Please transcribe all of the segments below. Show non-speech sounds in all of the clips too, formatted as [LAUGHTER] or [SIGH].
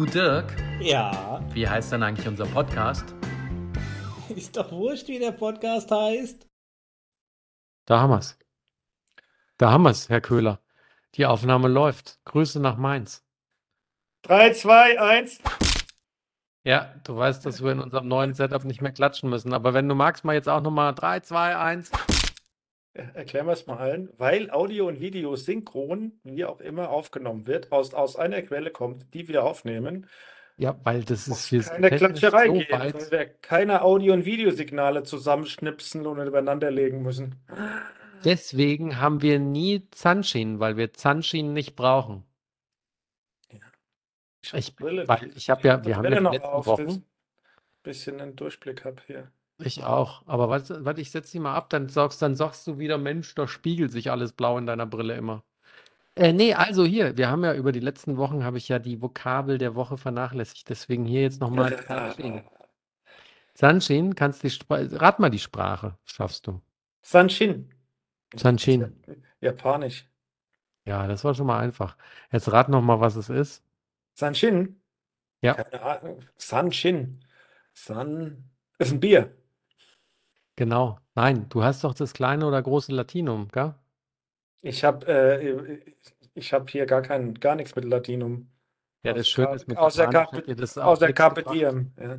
Du Dirk, Ja, wie heißt denn eigentlich unser Podcast? [LAUGHS] ist doch wurscht, wie der Podcast heißt. Da haben wir's. Da haben wir's, Herr Köhler. Die Aufnahme läuft. Grüße nach Mainz. 3, 2, 1. Ja, du weißt, dass wir in unserem neuen Setup nicht mehr klatschen müssen. Aber wenn du magst, mal jetzt auch nochmal 3, 2, 1. Erklären wir es mal allen. Weil Audio und Video synchron, wie auch immer, aufgenommen wird, aus, aus einer Quelle kommt, die wir aufnehmen. Ja, weil das ist hier keine Klatscherei so weit. weil wir keine Audio- und Videosignale zusammenschnipsen und übereinander legen müssen. Deswegen haben wir nie Zanshin, weil wir Zanshin nicht brauchen. Ich, hab Ich- Brille. weil ich hab ja- wir haben ja die noch letzten auf, Wochen- ich ein bisschen einen Durchblick habe hier. Ich auch. Aber warte, warte, ich setze die mal ab, dann sagst, dann sagst du wieder, Mensch, da spiegelt sich alles blau in deiner Brille immer. Äh, nee, also hier, wir haben ja über die letzten Wochen, habe ich ja die Vokabel der Woche vernachlässigt. Deswegen hier jetzt nochmal Zanshin. Zanshin, kannst die Spra rat mal die Sprache, schaffst du. Sanshin. Sanshin. Japanisch. Ja, das war schon mal einfach. Jetzt rat noch mal, was es ist. Sanshin? Ja. Keine Ahnung. Sanshin. San ist ein Bier. Genau. Nein, du hast doch das kleine oder große Latinum, gell? Ich habe äh, ich hab hier gar kein, gar nichts mit Latinum. Ja, das Schöne ist mit außer Japanisch dir das auch Außer nichts Carpe gebracht. Diem. Ja.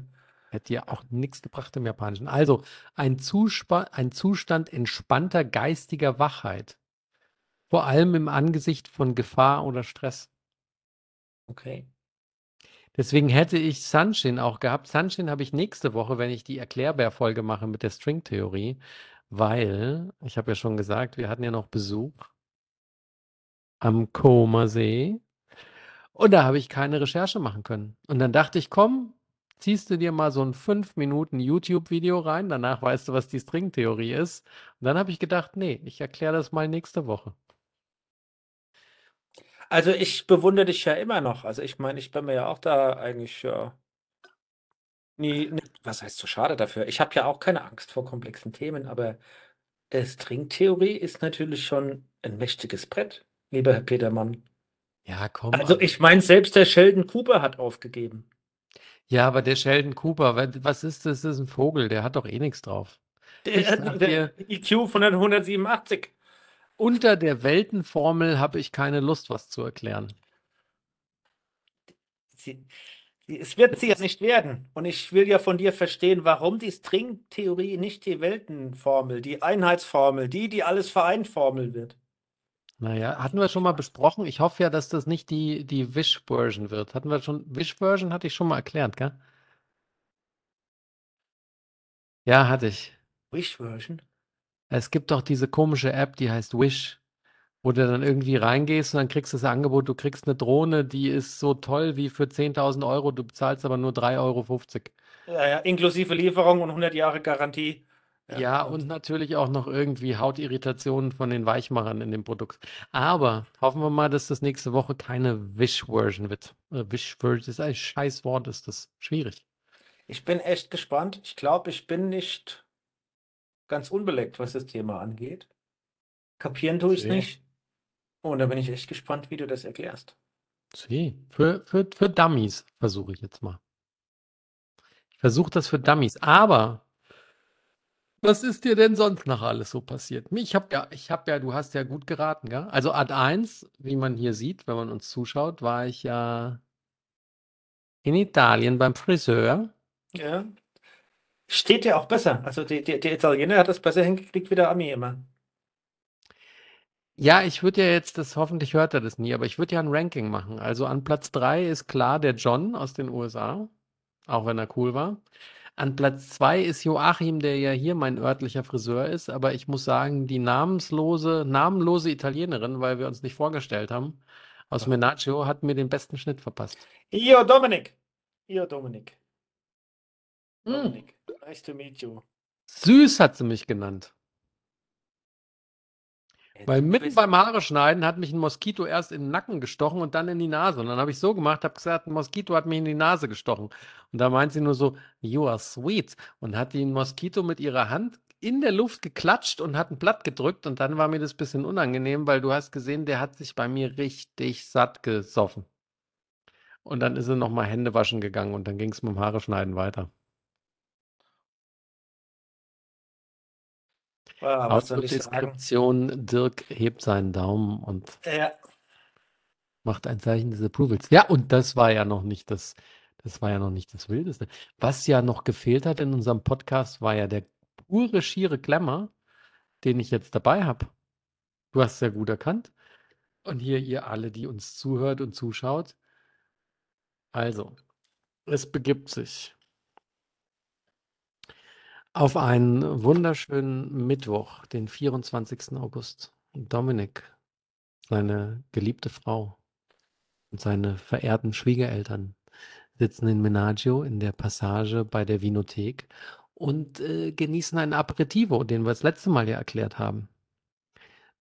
Hätte dir auch nichts gebracht im Japanischen. Also, ein, Zuspa ein Zustand entspannter geistiger Wachheit. Vor allem im Angesicht von Gefahr oder Stress. Okay. Deswegen hätte ich Sunshin auch gehabt. Sunshin habe ich nächste Woche, wenn ich die Erklärbär-Folge mache mit der Stringtheorie, weil, ich habe ja schon gesagt, wir hatten ja noch Besuch am Comersee und da habe ich keine Recherche machen können. Und dann dachte ich, komm, ziehst du dir mal so ein 5 Minuten YouTube-Video rein, danach weißt du, was die Stringtheorie ist. Und dann habe ich gedacht, nee, ich erkläre das mal nächste Woche. Also ich bewundere dich ja immer noch. Also ich meine, ich bin mir ja auch da eigentlich ja nie, nie was heißt so schade dafür? Ich habe ja auch keine Angst vor komplexen Themen, aber äh, Stringtheorie ist natürlich schon ein mächtiges Brett, lieber Herr Petermann. Ja, komm. Also aber- ich meine, selbst der Sheldon Cooper hat aufgegeben. Ja, aber der Sheldon Cooper, wa- was ist das? Das ist ein Vogel, der hat doch eh nichts drauf. Der, Ich sag der IQ von der 187. Unter der Weltenformel habe ich keine Lust, was zu erklären. Sie, es wird sie ja nicht werden. Und ich will ja von dir verstehen, warum die Stringtheorie nicht die Weltenformel, die Einheitsformel, die, die alles vereint Formel wird. Naja, hatten wir schon mal besprochen. Ich hoffe ja, dass das nicht die, die Wish-Version wird. Hatten wir schon, Wish-Version hatte ich schon mal erklärt, gell? Ja, hatte ich. Wish Version? Es gibt doch diese komische App, die heißt Wish, wo du dann irgendwie reingehst und dann kriegst du das Angebot, du kriegst eine Drohne, die ist so toll wie für 10.000 Euro, du bezahlst aber nur 3,50 Euro. Ja, ja, inklusive Lieferung und 100 Jahre Garantie. Ja, und natürlich auch noch irgendwie Hautirritationen von den Weichmachern in dem Produkt. Aber hoffen wir mal, dass das nächste Woche keine Wish-Version wird. Äh, Wish-Version ist ein scheiß Wort, ist das schwierig. Ich bin echt gespannt. Ich glaube, ich bin nicht ganz unbeleckt, was das Thema angeht. Kapieren tue ich es nicht. Und da bin ich echt gespannt, wie du das erklärst. Sie, für, für, für Dummies versuche ich jetzt mal. Ich versuche das für Dummies. Aber was ist dir denn sonst noch alles so passiert? Ich habe ja, ich habe ja, du hast ja gut geraten, gell? Also Ad 1, wie man hier sieht, wenn man uns zuschaut, war ich ja in Italien beim Friseur. Ja. Steht ja auch besser. Also die, die, der Italiener hat das besser hingekriegt wie der Ami immer. Ja, ich würde ja jetzt, das hoffentlich hört er das nie, aber ich würde ja ein Ranking machen. Also an Platz 3 ist klar der John aus den USA, auch wenn er cool war. An Platz 2 ist Joachim, der ja hier mein örtlicher Friseur ist, aber ich muss sagen, die namenslose, namenlose Italienerin, weil wir uns nicht vorgestellt haben, aus. Menaccio, hat mir den besten Schnitt verpasst. Io Dominik. Io Dominik. Hm. Nice to meet you. Süß hat sie mich genannt. Ey, Weil mitten beim Haare schneiden hat mich ein Moskito erst in den Nacken gestochen und dann in die Nase. Und dann habe ich so gemacht, habe gesagt, ein Moskito hat mich in die Nase gestochen. Und da meint sie nur so, you are sweet. Und hat den Moskito mit ihrer Hand in der Luft geklatscht und hat ein Blatt gedrückt. Und dann war mir das ein bisschen unangenehm, weil du hast gesehen, der hat sich bei mir richtig satt gesoffen. Und dann ist sie noch mal Hände waschen gegangen und dann ging es mit dem Haare schneiden weiter. Sagen? Audiodeskription, Dirk hebt seinen Daumen und Ja. macht ein Zeichen des Approvals. Ja, und das war ja noch nicht das, das war ja noch nicht das Wildeste. Was ja noch gefehlt hat in unserem Podcast, war ja der pure, schiere Klemmer, den ich jetzt dabei habe. Du hast es ja gut erkannt. Und hier ihr alle, die uns zuhört und zuschaut. Also, es begibt sich auf einen wunderschönen Mittwoch, den 24. August. Dominik, seine geliebte Frau und seine verehrten Schwiegereltern sitzen in Menagio in der Passage bei der Vinothek und äh, genießen ein Aperitivo, den wir das letzte Mal ja erklärt haben.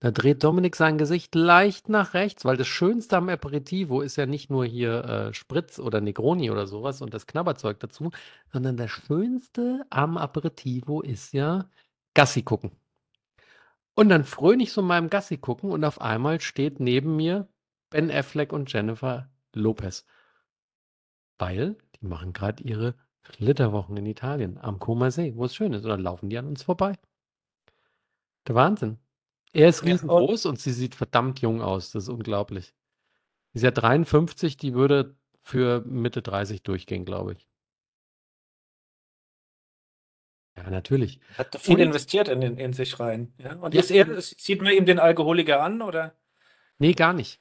Da dreht Dominik sein Gesicht leicht nach rechts, weil das Schönste am Aperitivo ist ja nicht nur hier äh, Spritz oder Negroni oder sowas und das Knabberzeug dazu, sondern das Schönste am Aperitivo ist ja Gassi gucken. Und dann fröne ich so meinem Gassi gucken und auf einmal steht neben mir Ben Affleck und Jennifer Lopez. Weil die machen gerade ihre Flitterwochen in Italien am Koma See, wo es schön ist. Und dann laufen die an uns vorbei. Der Wahnsinn. Er ist Ja, und- riesengroß und sie sieht verdammt jung aus. Das ist unglaublich. Sie ja 53, die würde für Mitte 30 durchgehen, glaube ich. Ja, natürlich. Hat viel Und- investiert in, in, in sich rein. Ja? Und Ja, ist er, sieht man ihm den Alkoholiker an oder? Nee, gar nicht.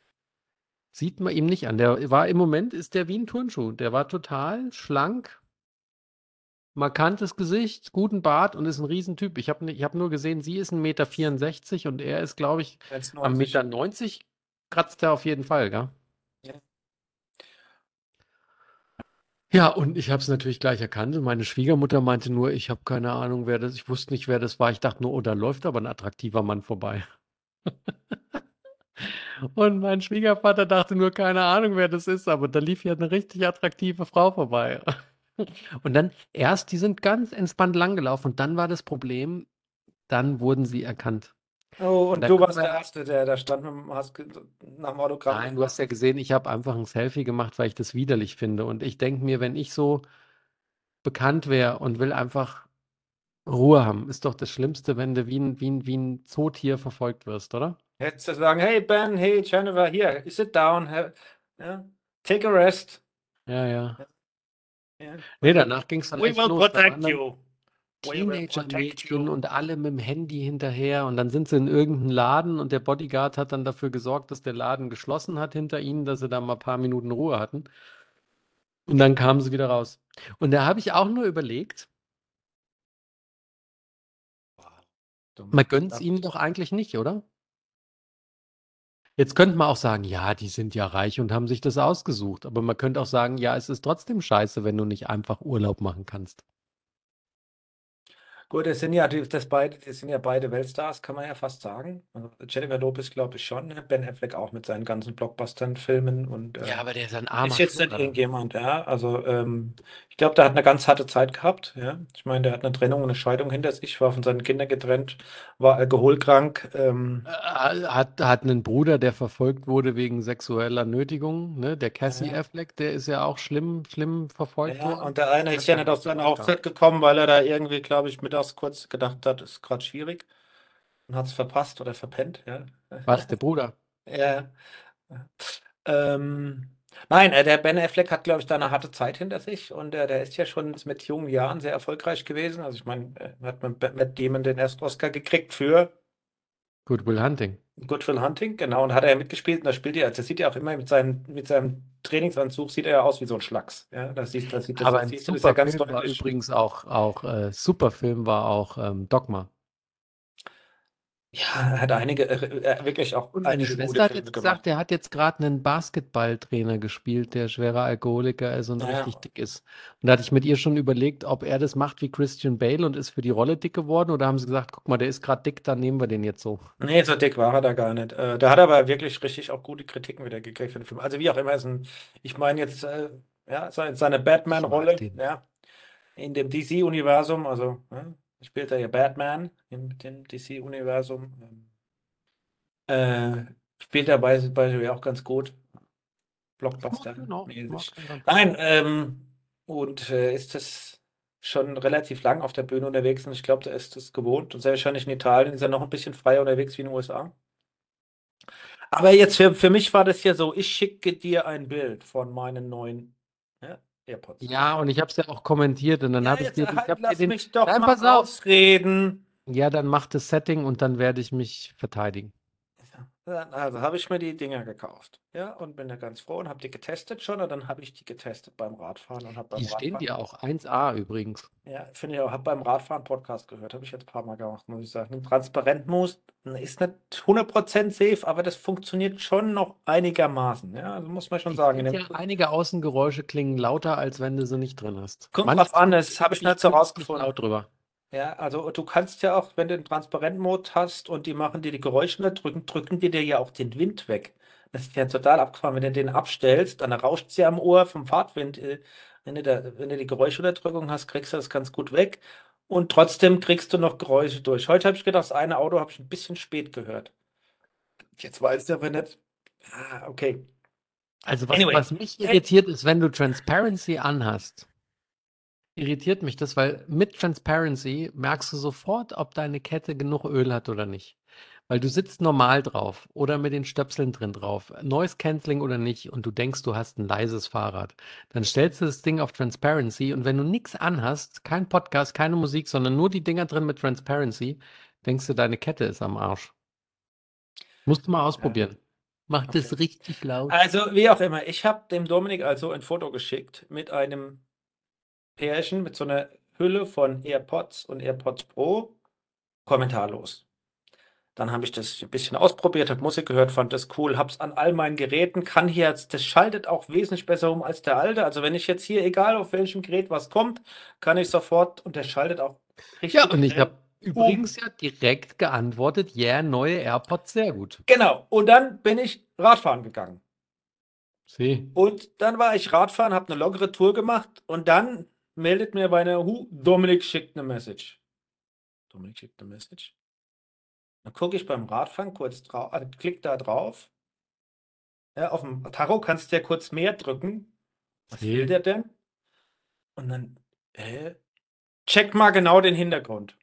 Sieht man ihm nicht an. Der war im Moment ist der wie ein Turnschuh. Der war total schlank, markantes Gesicht, guten Bart und ist ein Riesentyp. Ich habe ich hab nur gesehen, sie ist 1,64 Meter und er ist, glaube ich, 1,90. am Meter 90 kratzt er auf jeden Fall, gell? Ja. Ja, und ich habe es natürlich gleich erkannt. Und meine Schwiegermutter meinte nur, ich habe keine Ahnung, wer das, ich wusste nicht, wer das war. Ich dachte nur, oh, da läuft aber ein attraktiver Mann vorbei. [LAUGHS] Und mein Schwiegervater dachte nur, keine Ahnung, wer das ist, aber da lief ja eine richtig attraktive Frau vorbei. Und dann erst, die sind ganz entspannt langgelaufen und dann war das Problem, dann wurden sie erkannt. Oh, und Da du warst der Erste, der da stand mit hast nach dem Autogramm. Nein, du hast ja gesehen, ich habe einfach ein Selfie gemacht, weil ich das widerlich finde. Und ich denke mir, wenn ich so bekannt wäre und will einfach Ruhe haben, ist doch das Schlimmste, wenn du wie ein, wie ein, wie ein Zootier verfolgt wirst, oder? Hättest du sagen, hey Ben, hey Jennifer, hier, sit down, have, ja, take a rest. Ja, ja. Ja. Nee, danach ging es dann We echt will los. Protect you. Teenager-Mädchen und alle mit dem Handy hinterher und dann sind sie in irgendeinen Laden und der Bodyguard hat dann dafür gesorgt, dass der Laden geschlossen hat hinter ihnen, dass sie da mal ein paar Minuten Ruhe hatten. Und dann kamen sie wieder raus. Und da habe ich auch nur überlegt, man gönnt es ihnen doch eigentlich nicht, oder? Jetzt könnte man auch sagen, ja, die sind ja reich und haben sich das ausgesucht. Aber man könnte auch sagen, ja, es ist trotzdem scheiße, wenn du nicht einfach Urlaub machen kannst. Gut, das sind ja, das beide, das sind ja beide Weltstars, kann man ja fast sagen. Also Jennifer Lopez glaube ich schon, ne? Ben Affleck auch mit seinen ganzen Blockbustern-Filmen und äh, Ja, aber der ist ein armer ist jetzt nicht irgendjemand, ja. Also ähm, ich glaube, der hat eine ganz harte Zeit gehabt, ja. Ich meine, der hat eine Trennung und eine Scheidung hinter sich, war von seinen Kindern getrennt, war alkoholkrank. Ähm, Äh, Hat, hat einen Bruder, der verfolgt wurde wegen sexueller Nötigung, ne? Der Cassie Ja. Affleck, der ist ja auch schlimm, schlimm verfolgt ja, worden. und der eine ist ja nicht auf seine Hochzeit gekommen, weil er da irgendwie, glaube ich, mittags kurz gedacht hat, ist gerade schwierig und hat es verpasst oder verpennt, ja. Was, der Bruder? [LAUGHS] Ja. Ähm, nein, äh, der Ben Affleck hat, glaube ich, da eine harte Zeit hinter sich und äh, der ist ja schon mit jungen Jahren sehr erfolgreich gewesen. Also ich meine, er hat mit Matt Damon den ersten Oscar gekriegt für Good Will Hunting. Good Will Hunting, genau, und hat er ja mitgespielt und da spielt er, also das sieht ja auch immer mit seinem, mit seinem Trainingsanzug, sieht er ja aus wie so ein Schlacks. Ja, das sieht, das sieht, das Aber ein das super ja ganz Film war übrigens auch, auch äh, super Film war auch ähm, Dogma. Ja, er hat einige, äh, wirklich auch Und meine Schwester hat jetzt gesagt, der hat jetzt gerade einen Basketballtrainer gespielt, der schwerer Alkoholiker ist und Ja. richtig dick ist. Und da hatte ich mit ihr schon überlegt, ob er das macht wie Christian Bale und ist für die Rolle dick geworden oder haben sie gesagt, guck mal, der ist gerade dick, dann nehmen wir den jetzt so. Nee, so dick war er da gar nicht. Äh, der hat aber wirklich richtig auch gute Kritiken wieder gekriegt für den Film. Also wie auch immer, ist ein, ich meine jetzt, äh, ja, seine, Batman-Rolle, ja, in dem DC-Universum, also ja, spielt er ja Batman in dem DC-Universum. Ähm, äh, spielt er bei, bei auch ganz gut. Blockbuster. Genau, Nein, ähm, und äh, ist das schon relativ lang auf der Bühne unterwegs und ich glaube, der ist es gewohnt und sehr wahrscheinlich in Italien ist er noch ein bisschen freier unterwegs wie in den USA. Aber jetzt für, für mich war das ja so, ich schicke dir ein Bild von meinen neuen AirPods. Ja, und ich habe es ja auch kommentiert und dann Ja, habe ich dir, ich halt, hab dir lass den, mich doch Nein, mal ausreden. ja, dann mach das Setting und dann werde ich mich verteidigen. Also habe ich mir die Dinger gekauft. Ja, und bin da ganz froh und habe die getestet schon. Und dann habe ich die getestet beim Radfahren und habe beim Die stehen Radfahren. dir auch 1A übrigens. Ja, finde ich auch. Habe beim Radfahren Podcast gehört. Habe ich jetzt ein paar Mal gemacht, muss ich sagen. Ein Transparentmus ist nicht 100% safe, aber das funktioniert schon noch einigermaßen. Ja, also muss man schon Ich sagen. Ja, einige Außengeräusche klingen lauter, als wenn du sie nicht drin hast. kommt Manche drauf an, das habe ich nicht so rausgefunden. laut drüber. Ja, also du kannst ja auch, wenn du den Transparent-Mode hast und die machen dir die Geräusche nicht drücken, drücken die dir ja auch den Wind weg. Das ist ja total abgefahren. Wenn du den abstellst, dann rauscht es ja am Ohr vom Fahrtwind. äh, Wenn du, da, wenn du die Geräuschunterdrückung hast, kriegst du das ganz gut weg. Und trotzdem kriegst du noch Geräusche durch. Heute habe ich gedacht, das eine Auto habe ich ein bisschen spät gehört. Jetzt weiß ich aber nicht. Ah, okay. Also was, Anyway. was mich irritiert ist, wenn du Transparency anhast, irritiert mich das, weil mit Transparency merkst du sofort, ob deine Kette genug Öl hat oder nicht. Weil du sitzt normal drauf oder mit den Stöpseln drin drauf, Noise Cancelling oder nicht, und du denkst, du hast ein leises Fahrrad. Dann stellst du das Ding auf Transparency und wenn du nichts anhast, kein Podcast, keine Musik, sondern nur die Dinger drin mit Transparency, denkst du, deine Kette ist am Arsch. Musst du mal ausprobieren. Mach das Okay. richtig laut. Also, wie auch immer, ich habe dem Dominik also ein Foto geschickt mit einem Pärchen mit so einer Hülle von AirPods und AirPods Pro. Kommentarlos. Dann habe ich das ein bisschen ausprobiert, habe Musik gehört, fand das cool, habe es an all meinen Geräten, kann hier, jetzt- das schaltet auch wesentlich besser um als der alte. Also wenn ich jetzt hier, egal auf welchem Gerät was kommt, kann ich sofort und der schaltet auch richtig Ja, und ich habe übrigens ja direkt geantwortet, ja, yeah, neue AirPods, sehr gut. Genau. Und dann bin ich Radfahren gegangen. See. Und dann war ich Radfahren, habe eine lockere Tour gemacht und dann meldet mir bei einer Hu, Dominik schickt eine Message. Dominik schickt eine Message. Dann gucke ich beim Radfahren kurz drauf, äh, klick da drauf. Ja, auf dem Tacho kannst du ja kurz mehr drücken. Was See. will der denn? Und dann, äh, check mal genau den Hintergrund.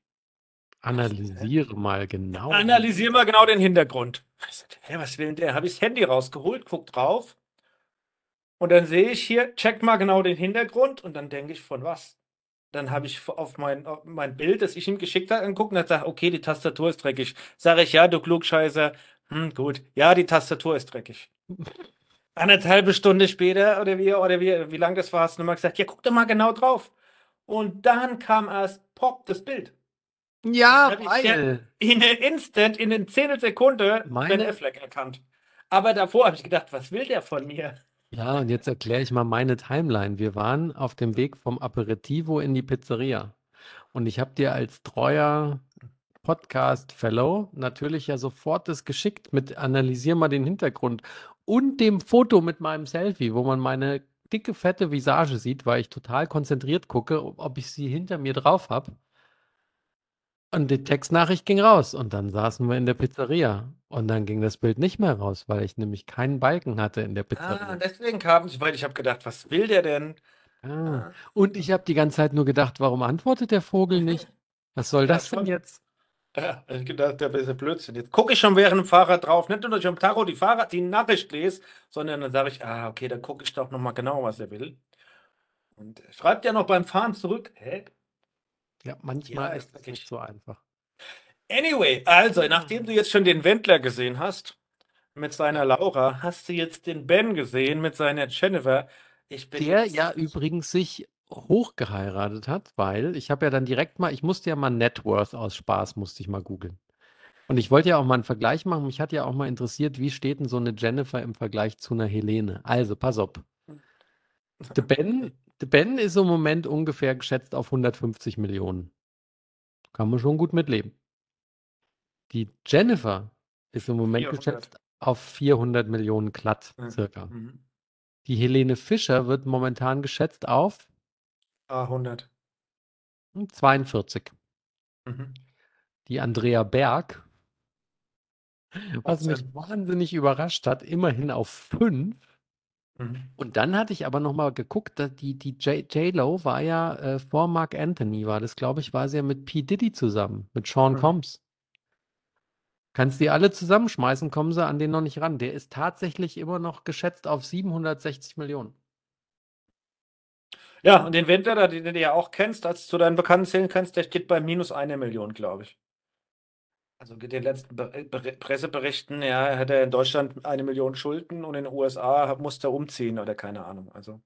Analysiere mal genau. Analysier mal genau den Hintergrund. Sagte, Hä, was will denn der? Habe ich das Handy rausgeholt, guck drauf. Und dann sehe ich hier, check mal genau den Hintergrund. Und dann denke ich, von was? Dann habe ich auf mein, auf mein Bild, das ich ihm geschickt habe, angeguckt und hat gesagt, okay, die Tastatur ist dreckig. Sage ich, ja, du Klugscheißer. Hm, gut. Ja, die Tastatur ist dreckig. [LAUGHS] Anderthalbe Stunde später, oder wie, oder wie, wie lang das war, hast du nochmal gesagt, ja, guck doch mal genau drauf. Und dann kam erst, pop, das Bild. Ja, weil. In der Instant, in den Zehntelsekunde, Meine- Ben Affleck erkannt. Aber davor habe ich gedacht, was will der von mir? Ja, und jetzt erkläre ich mal meine Timeline. Wir waren auf dem Weg vom Aperitivo in die Pizzeria. Und ich habe dir als treuer Podcast-Fellow natürlich ja sofort das geschickt mit analysier mal den Hintergrund und dem Foto mit meinem Selfie, wo man meine dicke, fette Visage sieht, weil ich total konzentriert gucke, ob ich sie hinter mir drauf habe. Und die Textnachricht ging raus und dann saßen wir in der Pizzeria und dann ging das Bild nicht mehr raus, weil ich nämlich keinen Balken hatte in der Pizzeria. Ah, deswegen kam ich, weil ich habe gedacht, was will der denn? Ah. Ah. Und ich habe die ganze Zeit nur gedacht, warum antwortet der Vogel nicht? Was soll Ja, das denn jetzt? Ja, ich gedacht, der ist Blödsinn. Jetzt gucke ich schon während dem Fahrrad drauf, nicht nur, dass ich am Tacho die Fahrrad, die Nachricht lese, sondern dann sage ich, ah, okay, dann gucke ich doch nochmal genau, was er will. Und er schreibt ja noch beim Fahren zurück, hä? Ja, manchmal Ja, ist es nicht so einfach. Anyway, also, nachdem du jetzt schon den Wendler gesehen hast, mit seiner Laura, hast du jetzt den Ben gesehen mit seiner Jennifer. Ich bin Der ja übrigens sich hochgeheiratet hat, weil ich habe ja dann direkt mal, ich musste ja mal Net Worth aus Spaß, musste ich mal googeln. Und ich wollte ja auch mal einen Vergleich machen. Mich hat ja auch mal interessiert, wie steht denn so eine Jennifer im Vergleich zu einer Helene? Also, pass auf. Der Ben, [LAUGHS] Ben ist im Moment ungefähr geschätzt auf 150 Millionen. Kann man schon gut mitleben. Die Jennifer ist im Moment 400. geschätzt auf 400 Millionen glatt, circa. Mhm. Die Helene Fischer wird momentan geschätzt auf Ah, 100. 42. Mhm. Die Andrea Berg, was mich 18. wahnsinnig überrascht hat, immerhin auf 5. Mhm. Und dann hatte ich aber noch mal geguckt, dass die, die J- J-Lo war ja äh, vor Mark Anthony, war das, glaube ich, war sie ja mit P. Diddy zusammen, mit Sean Mhm. Combs. Kannst die alle zusammenschmeißen, kommen sie an den noch nicht ran. Der ist tatsächlich immer noch geschätzt auf 760 Millionen. Ja, und den Winter, da- den du ja auch kennst, als du zu deinen Bekannten zählen kannst, der steht bei minus eine Million, glaube ich. Also mit den letzten Ber Presseberichten, ja, hat er in Deutschland eine Million Schulden und in den USA musste er umziehen oder keine Ahnung. Also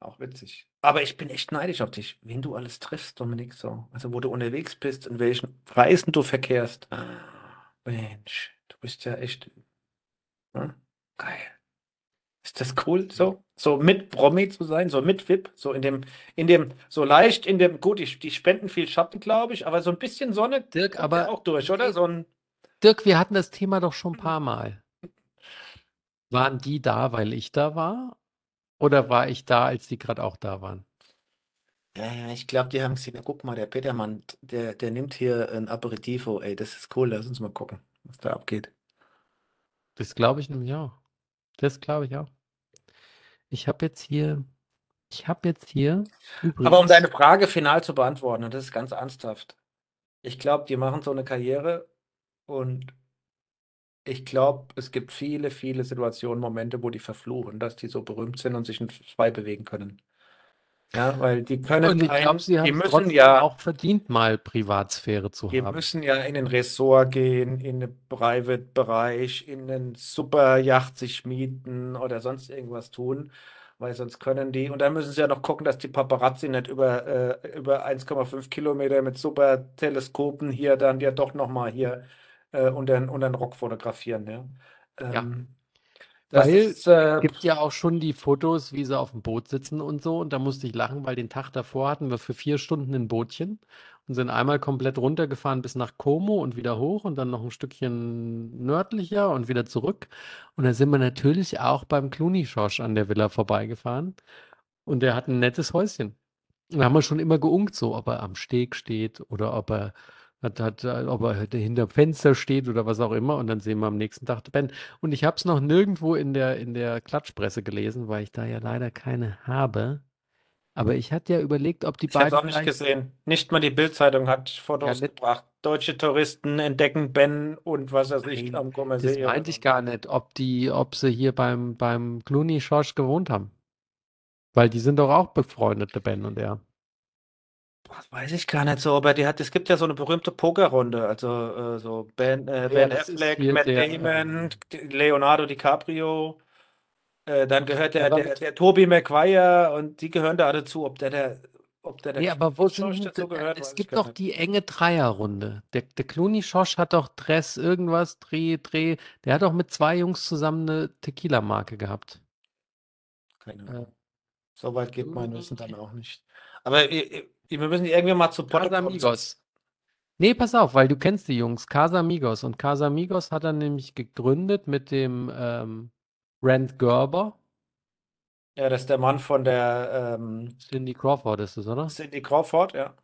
auch witzig. Aber ich bin echt neidisch auf dich, wen du alles triffst, Dominik, so. Also wo du unterwegs bist, in welchen Reisen du verkehrst. Mensch, du bist ja echt hm? geil. Ist das cool, so? So mit Promi zu sein, so mit VIP, so in dem, in dem, so leicht in dem, gut, die, die spenden viel Schatten, glaube ich, aber so ein bisschen Sonne Dirk, ja aber auch durch, oder? So ein, Dirk, wir hatten das Thema doch schon ein paar Mal. Waren die da, weil ich da war? Oder war ich da, als die gerade auch da waren? ja, ja, ich glaube, die haben gesehen, guck mal, der Petermann, der, der nimmt hier ein Aperitivo, ey, das ist cool, lass uns mal gucken, was da abgeht. Das glaube ich nämlich auch. Das glaube ich auch. Ich habe jetzt hier, ich habe jetzt hier Aber um übrigens, deine Frage final zu beantworten, und das ist ganz ernsthaft, ich glaube, die machen so eine Karriere und ich glaube, es gibt viele, viele Situationen, Momente, wo die verfluchen, dass die so berühmt sind und sich in frei bewegen können. Ja, weil die können und ich glaube, sie haben die müssen ja, auch verdient, mal Privatsphäre zu die haben. müssen ja in den Ressort gehen, in den Private-Bereich, in den Superjacht sich mieten oder sonst irgendwas tun, weil sonst können die, und dann müssen sie ja noch gucken, dass die Paparazzi nicht über, äh, über 1,5 Kilometer mit super Teleskopen hier dann ja doch nochmal hier äh, unter, den- unter den Rock fotografieren, ja. Ja. Das Weil ist, äh, gibt ja auch schon die Fotos, wie sie auf dem Boot sitzen und so. Und da musste ich lachen, weil den Tag davor hatten wir für vier Stunden ein Bootchen und sind einmal komplett runtergefahren bis nach Como und wieder hoch und dann noch ein Stückchen nördlicher und wieder zurück. Und da sind wir natürlich auch beim Clooney-Schorsch an der Villa vorbeigefahren. Und der hat ein nettes Häuschen. Da haben wir schon immer geunkt, so, ob er am Steg steht oder ob er hat, hat, äh, ob er hinter Fenster steht oder was auch immer. Und dann sehen wir am nächsten Tag Ben. Und ich habe es noch nirgendwo in der, in der Klatschpresse gelesen, weil ich da ja leider keine habe. Aber ich hatte ja überlegt, ob die Ich habe es beiden auch nicht gesehen. Nicht mal die Bild-Zeitung hat Fotos Ja, gebracht. Deutsche Touristen entdecken Ben und was weiß ich Nein, am Comer Das meinte ich gar nicht, ob die, ob sie hier beim, beim Clooney Schorsch gewohnt haben. Weil die sind doch auch befreundet, der Ben und er. Das weiß ich gar nicht so, aber die hat, es gibt ja so eine berühmte Pokerrunde. Also äh, so Ben, äh, Ja, Ben ist Affleck, Matt der, Damon, Leonardo DiCaprio. Äh, dann gehört der, der, der Tobey Maguire und die gehören da alle zu. Ob der, der, ob der, der Nee, aber wo Schorsch sind dazu gehört, weiß es gibt doch die enge Dreierrunde. Der, der Clooney Schosch hat doch Dress, irgendwas, Dreh, Dreh. Der hat doch mit zwei Jungs zusammen eine Tequila-Marke gehabt. Keine Äh, Ahnung. So weit geht mein Wissen dann auch nicht. Aber äh, wir müssen irgendwie mal zu. Casamigos. Nee, pass auf, weil du kennst die Jungs. Casamigos. Und Casamigos hat er nämlich gegründet mit dem ähm, Rand Gerber. Ja, das ist der Mann von der ähm, Cindy Crawford ist es, oder? Cindy Crawford, ja.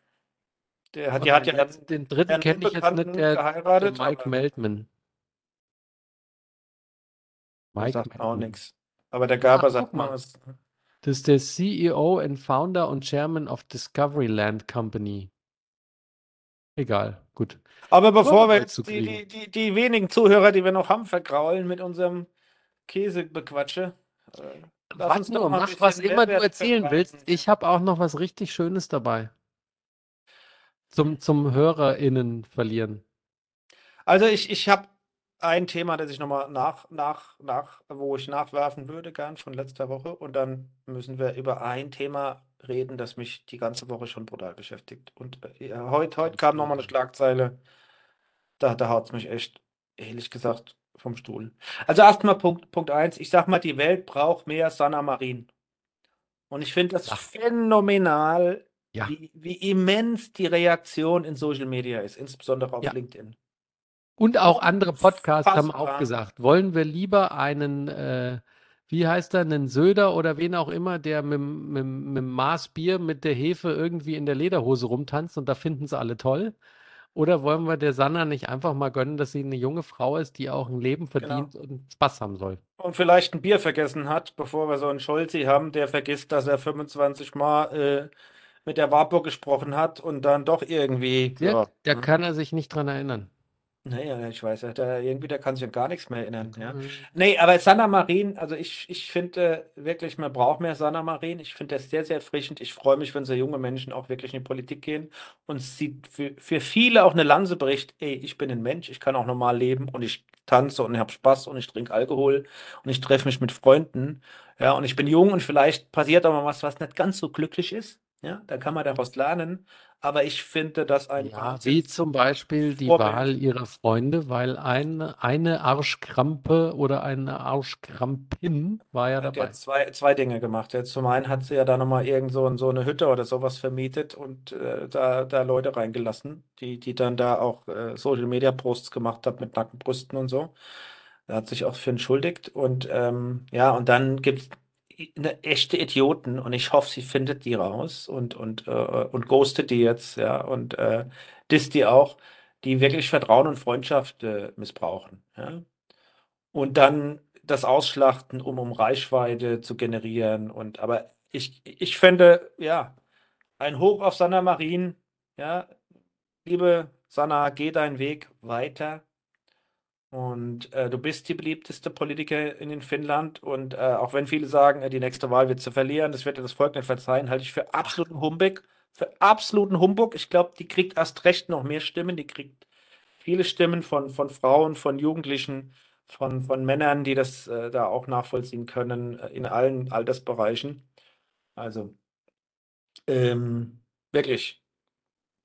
Der hat, die hat ja den, den dritten kenne ich jetzt nicht, der, der geheiratet, Mike aber Meltman. Mike sagt auch Meltman. nichts. Aber der Gaber Ach, sagt mal was. Das ist der CEO and Founder und Chairman of Discoveryland Company. Egal, gut. Aber bevor wir jetzt die, die, die, die wenigen Zuhörer, die wir noch haben, vergraulen mit unserem Käsebequatsche, äh, doch nur, mach was immer du erzählen willst. verbreiten. Ich habe auch noch was richtig Schönes dabei. Zum, zum HörerInnen verlieren. Also ich, ich habe ein Thema, das ich nochmal nach, nach, nach, wo ich nachwerfen würde, gern von letzter Woche. Und dann müssen wir über ein Thema reden, das mich die ganze Woche schon brutal beschäftigt. Und äh, heute, heute kam nochmal eine Schlagzeile, da, da haut es mich echt, ehrlich gesagt, vom Stuhl. Also erstmal Punkt, Punkt eins. Ich sag mal, die Welt braucht mehr Sanna Marin. Und ich finde das Ja. phänomenal, Ja. wie, wie immens die Reaktion in Social Media ist, insbesondere auf Ja. LinkedIn. Und auch andere Podcasts haben auch gesagt, wollen wir lieber einen, äh, wie heißt er, einen Söder oder wen auch immer, der mit, mit, mit dem Maß Bier mit der Hefe irgendwie in der Lederhose rumtanzt und da finden sie alle toll. Oder wollen wir der Sanna nicht einfach mal gönnen, dass sie eine junge Frau ist, die auch ein Leben Genau. verdient und Spaß haben soll? Und vielleicht ein Bier vergessen hat, bevor wir so einen Scholzi haben, der vergisst, dass er 25 Mal äh, mit der Warburg gesprochen hat und dann doch irgendwie. Ja, Ja, da kann er sich nicht dran erinnern. Naja, ich weiß ja, der, irgendwie, der kann sich an gar nichts mehr erinnern. Ja. Mhm. Nee, aber Sanna Marin, also ich, ich finde wirklich, man braucht mehr Sanna Marin. Ich finde das sehr, sehr erfrischend. Ich freue mich, wenn so junge Menschen auch wirklich in die Politik gehen und sie für, für viele auch eine Lanze bricht. Ey, ich bin ein Mensch, ich kann auch normal leben und ich tanze und ich habe Spaß und ich trinke Alkohol und ich treffe mich mit Freunden. Ja, und ich bin jung und vielleicht passiert auch mal was, was nicht ganz so glücklich ist. Ja, da kann man daraus lernen. Aber ich finde das ein Ja, wie zum Beispiel die Vorbild. Wahl ihrer Freunde, weil eine, eine Arschkrampe oder eine Arschkrampin war ja Hat dabei. ja zwei, zwei Dinge gemacht. Ja, zum einen hat sie ja da nochmal irgend so, so eine Hütte oder sowas vermietet und äh, da, da Leute reingelassen, die, die dann da auch äh, Social Media Posts gemacht hat mit nackten Brüsten und so. Da hat sich auch für entschuldigt. Und ähm, ja, und dann gibt es eine echte Idioten und ich hoffe, sie findet die raus und, und, äh, und ghostet die jetzt, ja, und äh, disst die auch, die wirklich Vertrauen und Freundschaft äh, missbrauchen. Ja? Und dann das Ausschlachten, um, um Reichweite zu generieren. Und aber ich, ich fände, ja, ein Hoch auf Sanna Marin, ja, liebe Sanna, geh deinen Weg weiter. Und äh, du bist die beliebteste Politikerin in Finnland. Und äh, auch wenn viele sagen, äh, die nächste Wahl wird zu verlieren, das wird dir das Volk nicht verzeihen, halte ich für absoluten Humbug. Für absoluten Humbug. Ich glaube, die kriegt erst recht noch mehr Stimmen. Die kriegt viele Stimmen von, von Frauen, von Jugendlichen, von, von Männern, die das äh, da auch nachvollziehen können, äh, in allen Altersbereichen. Also, ähm, wirklich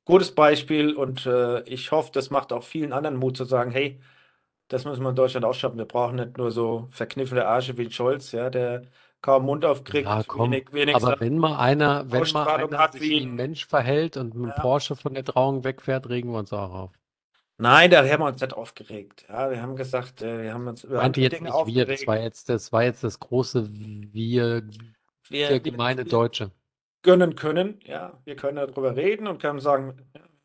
gutes Beispiel und äh, ich hoffe, das macht auch vielen anderen Mut zu sagen, hey, das müssen wir in Deutschland auch schaffen. Wir brauchen nicht nur so verkniffene Arsche wie Scholz, ja, der kaum Mund aufkriegt, Ja, komm. wenig, wenig Aber wenn mal einer, wenn mal einer hat sich wie ein- Mensch verhält und mit Ja. Porsche von der Trauung wegfährt, regen wir uns auch auf. Nein, da haben wir uns nicht aufgeregt. Ja, wir haben gesagt, äh, wir haben uns über Meinte jetzt Dinge nicht wir, das aufgeregt. war jetzt, das war jetzt das große Wir, Wir, der gemeine wir, Deutsche. gönnen können. Ja, wir können darüber reden und können sagen,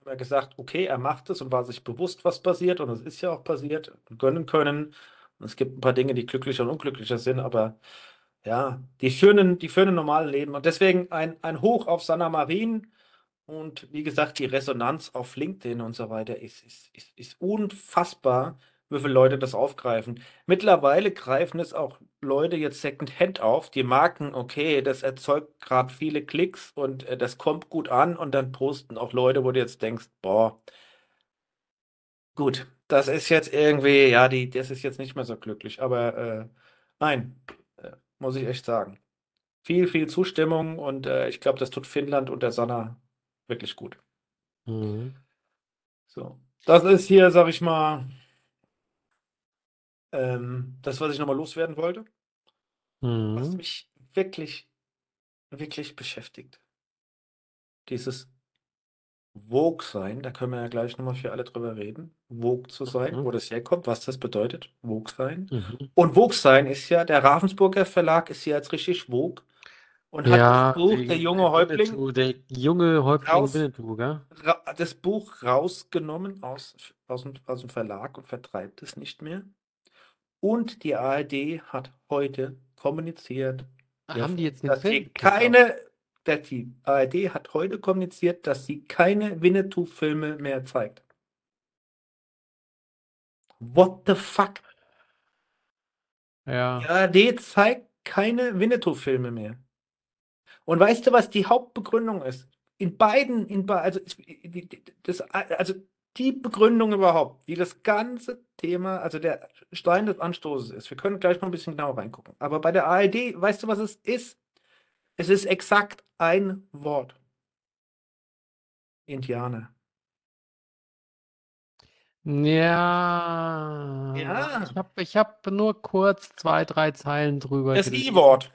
wir gesagt, okay, er macht es und war sich bewusst, was passiert und es ist ja auch passiert. Und gönnen können. Und es gibt ein paar Dinge, die glücklicher und unglücklicher sind, aber ja, die führen, die führen ein normales Leben. Und deswegen ein, ein Hoch auf Sanna Marin und wie gesagt, die Resonanz auf LinkedIn und so weiter ist, ist, ist, ist unfassbar, wie viele Leute das aufgreifen. Mittlerweile greifen es auch Leute jetzt Secondhand auf, die merken, okay, das erzeugt gerade viele Klicks und äh, das kommt gut an und dann posten auch Leute, wo du jetzt denkst, boah, gut, das ist jetzt irgendwie, ja, die, das ist jetzt nicht mehr so glücklich, aber äh, nein, äh, muss ich echt sagen. Viel, viel Zustimmung und äh, ich glaube, das tut Finnland und der Sanna wirklich gut. Mhm. So. Das ist hier, sag ich mal, ähm, das, was ich nochmal loswerden wollte, was Mhm. mich wirklich, wirklich beschäftigt. Dieses Vogue sein, da können wir ja gleich nochmal für alle drüber reden. Vogue zu sein, Mhm. wo das herkommt, was das bedeutet, Vogue sein. Mhm. Und Vogue sein ist ja, der Ravensburger Verlag ist ja jetzt richtig Vogue und hat das Ja, Buch die- Der junge der Häuptling Winnetou, der junge Häuptling raus- Winnetou, gell? das Buch rausgenommen aus, aus, aus dem Verlag und vertreibt es nicht mehr. Und die ARD hat heute kommuniziert, Haben die jetzt dass sie keine, dass die ARD hat heute kommuniziert, dass sie keine Winnetou-Filme mehr zeigt. What the fuck? Ja. Die ARD zeigt keine Winnetou-Filme mehr. Und weißt du, was die Hauptbegründung ist? In beiden, in be also, das, also die Begründung überhaupt, wie das ganze Thema, also der Stein des Anstoßes ist. Wir können gleich noch ein bisschen genauer reingucken. Aber bei der ARD, weißt du, was es ist? Es ist exakt ein Wort. Indianer. Ja. Ja. Ich habe ich hab nur kurz zwei, drei Zeilen drüber Das. I-Wort.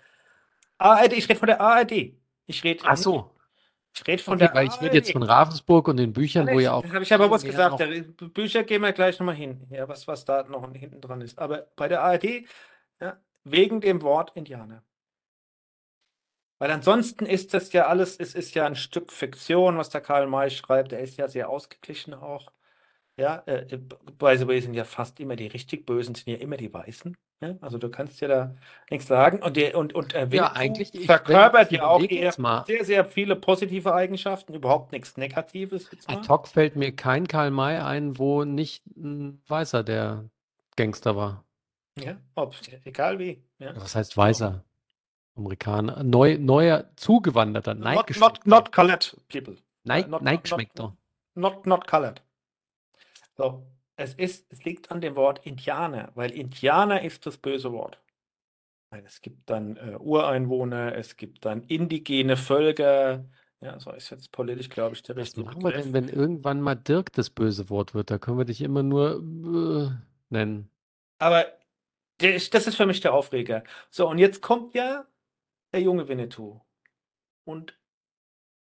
ARD, ich rede von der ARD. Ich rede Ach so. Ich rede von Okay, der weil ich rede jetzt von Ravensburg und den Büchern, wo ja auch. habe ich aber was gesagt. Der Bücher gehen wir gleich nochmal hin. Ja, was, was da noch hinten dran ist. Aber bei der ARD, ja, wegen dem Wort Indianer. Weil ansonsten ist das ja alles, es ist ja ein Stück Fiktion, was der Karl May schreibt. Er ist ja sehr ausgeglichen auch. Ja, äh, äh, by the way sind ja fast immer die richtig Bösen sind ja immer die Weißen. Ja? Also du kannst ja da nichts sagen. Und, der, und, und äh, Ja, eigentlich, ich, verkörpert ja auch eher sehr, sehr viele positive Eigenschaften, überhaupt nichts Negatives jetzt mal. ad hoc fällt mir kein Karl May ein, wo nicht ein Weißer der Gangster war. Ja, ob, egal wie. Ja. Was heißt Weißer? Amerikaner, neu, neuer, zugewanderter, Not, not, Neidgeschmeckter. not colored people. Neid, not- not- Neidgeschmeckter. Not, not colored. So, es ist, es liegt an dem Wort Indianer, weil Indianer ist das böse Wort. Es gibt dann äh, Ureinwohner, es gibt dann indigene Völker. Ja, so ist jetzt politisch, glaube ich, der Was richtige machen wir denn, wenn irgendwann mal Dirk das böse Wort wird? Da können wir dich immer nur äh, nennen. Aber das ist für mich der Aufreger. So, und jetzt kommt ja der junge Winnetou. Und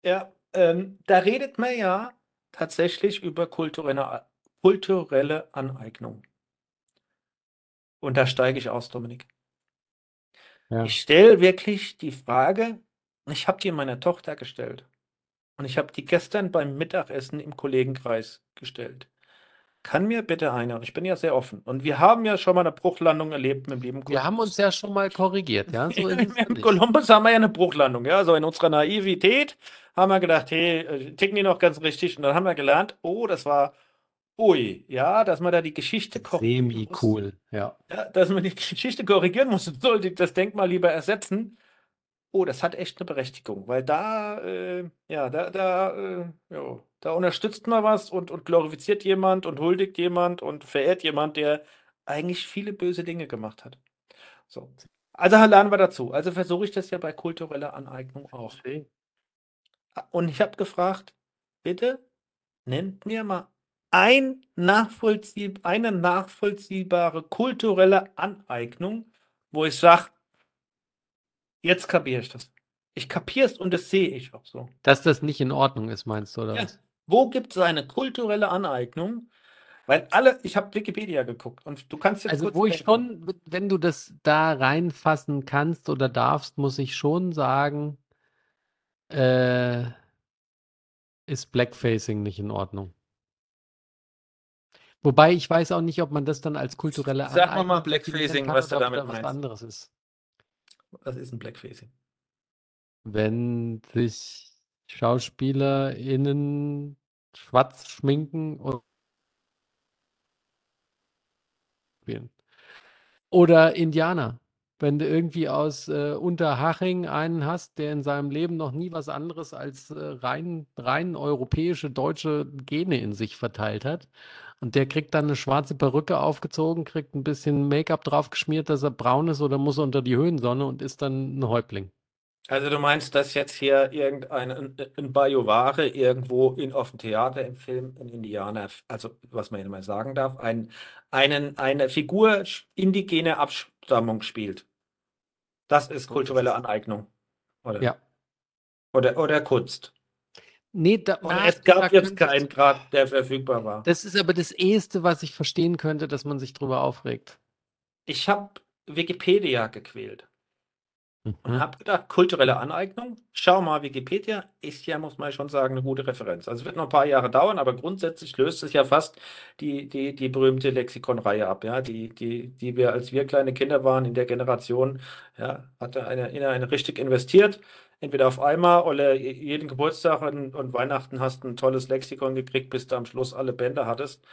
ja, ähm, da redet man ja tatsächlich über kulturelle, kulturelle Aneignung. Und da steige ich aus, Dominik. Ja. Ich stelle wirklich die Frage, ich habe die meiner Tochter gestellt. Und ich habe die gestern beim Mittagessen im Kollegenkreis gestellt. Kann mir bitte einer, und ich bin ja sehr offen, und wir haben ja schon mal eine Bruchlandung erlebt mit dem lieben Wir haben uns ja schon mal korrigiert, ja? So [LAUGHS] nicht. Columbus haben wir ja eine Bruchlandung, ja. So in unserer Naivität haben wir gedacht, hey, äh, ticken die noch ganz richtig? Und dann haben wir gelernt, oh, das war, ui, ja, dass man da die Geschichte korrigieren muss. Semi-cool, ja. Ja, dass man die Geschichte korrigieren muss [LAUGHS] und sollte das Denkmal lieber ersetzen. Oh, das hat echt eine Berechtigung, weil da, äh, ja, da, da, äh, ja, da unterstützt man was und, und glorifiziert jemand und huldigt jemand und verehrt jemand, der eigentlich viele böse Dinge gemacht hat. So. Also lernen wir dazu. Also versuche ich das ja bei kultureller Aneignung auch. Und ich habe gefragt, bitte nennt mir mal ein nachvollzieh eine nachvollziehbare kulturelle Aneignung, wo ich sage, jetzt kapiere ich das. Ich kapiere es und das sehe ich auch so. Dass das nicht in Ordnung ist, meinst du, oder Ja. Wo gibt es eine kulturelle Aneignung? Weil alle, ich habe Wikipedia geguckt und du kannst jetzt Also, wo ich schon, wenn du das da reinfassen kannst oder darfst, muss ich schon sagen, äh, ist Blackfacing nicht in Ordnung. Wobei ich weiß auch nicht, ob man das dann als kulturelle Sag mal mal Blackfacing, kann was du damit da was meinst. anderes ist. Was ist ein Blackfacing? Wenn sich SchauspielerInnen schwarz schminken und spielen. Oder Indianer. Wenn du irgendwie aus äh, Unterhaching einen hast, der in seinem Leben noch nie was anderes als äh, rein, rein europäische, deutsche Gene in sich verteilt hat. Und der kriegt dann eine schwarze Perücke aufgezogen, kriegt ein bisschen Make-up drauf geschmiert, dass er braun ist oder muss unter die Höhensonne und ist dann ein Häuptling. Also du meinst, dass jetzt hier irgendein ein, Bajovare irgendwo in, auf dem Theater im Film ein Indianer, also was man ja mal sagen darf, ein, einen, eine Figur indigener Abstammung spielt. Das ist kulturelle. Aneignung. Oder, Ja. oder, oder Kunst. Nee, da, na, es gab jetzt keinen Grad, der verfügbar war. Das ist aber das Eheste, was ich verstehen könnte, dass man sich drüber aufregt. Ich habe Wikipedia gequält und Mhm. habe gedacht, kulturelle Aneignung, schau mal, Wikipedia. Ist ja, muss man schon sagen, eine gute Referenz. Also es wird noch ein paar Jahre dauern, aber grundsätzlich löst es ja fast die, die, die berühmte Lexikonreihe ab, ja, die, die, die wir, als wir kleine Kinder waren, in der Generation, ja, hatte eine, in eine richtig investiert, entweder auf einmal oder je- jeden Geburtstag und, und Weihnachten hast du ein tolles Lexikon gekriegt, bis du am Schluss alle Bände hattest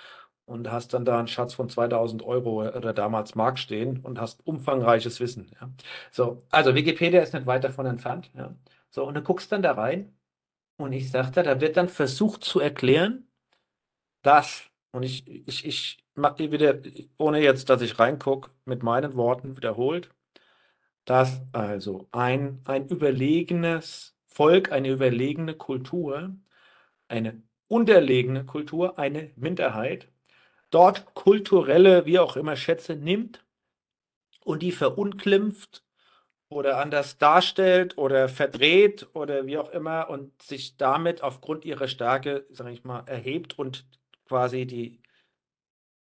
und hast dann da einen Schatz von 2000 Euro oder damals Mark stehen und hast umfangreiches Wissen, ja. So, also Wikipedia ist nicht weit davon entfernt, ja. So, und du guckst dann da rein und ich sagte, da wird dann versucht zu erklären, dass, und ich, ich, ich mache wieder, ohne jetzt, dass ich reingucke, mit meinen Worten wiederholt, dass also ein, ein überlegenes Volk, eine überlegene Kultur, eine unterlegene Kultur, eine Minderheit, dort kulturelle, wie auch immer, Schätze nimmt und die verunglimpft oder anders darstellt oder verdreht oder wie auch immer und sich damit aufgrund ihrer Stärke, sage ich mal, erhebt und quasi die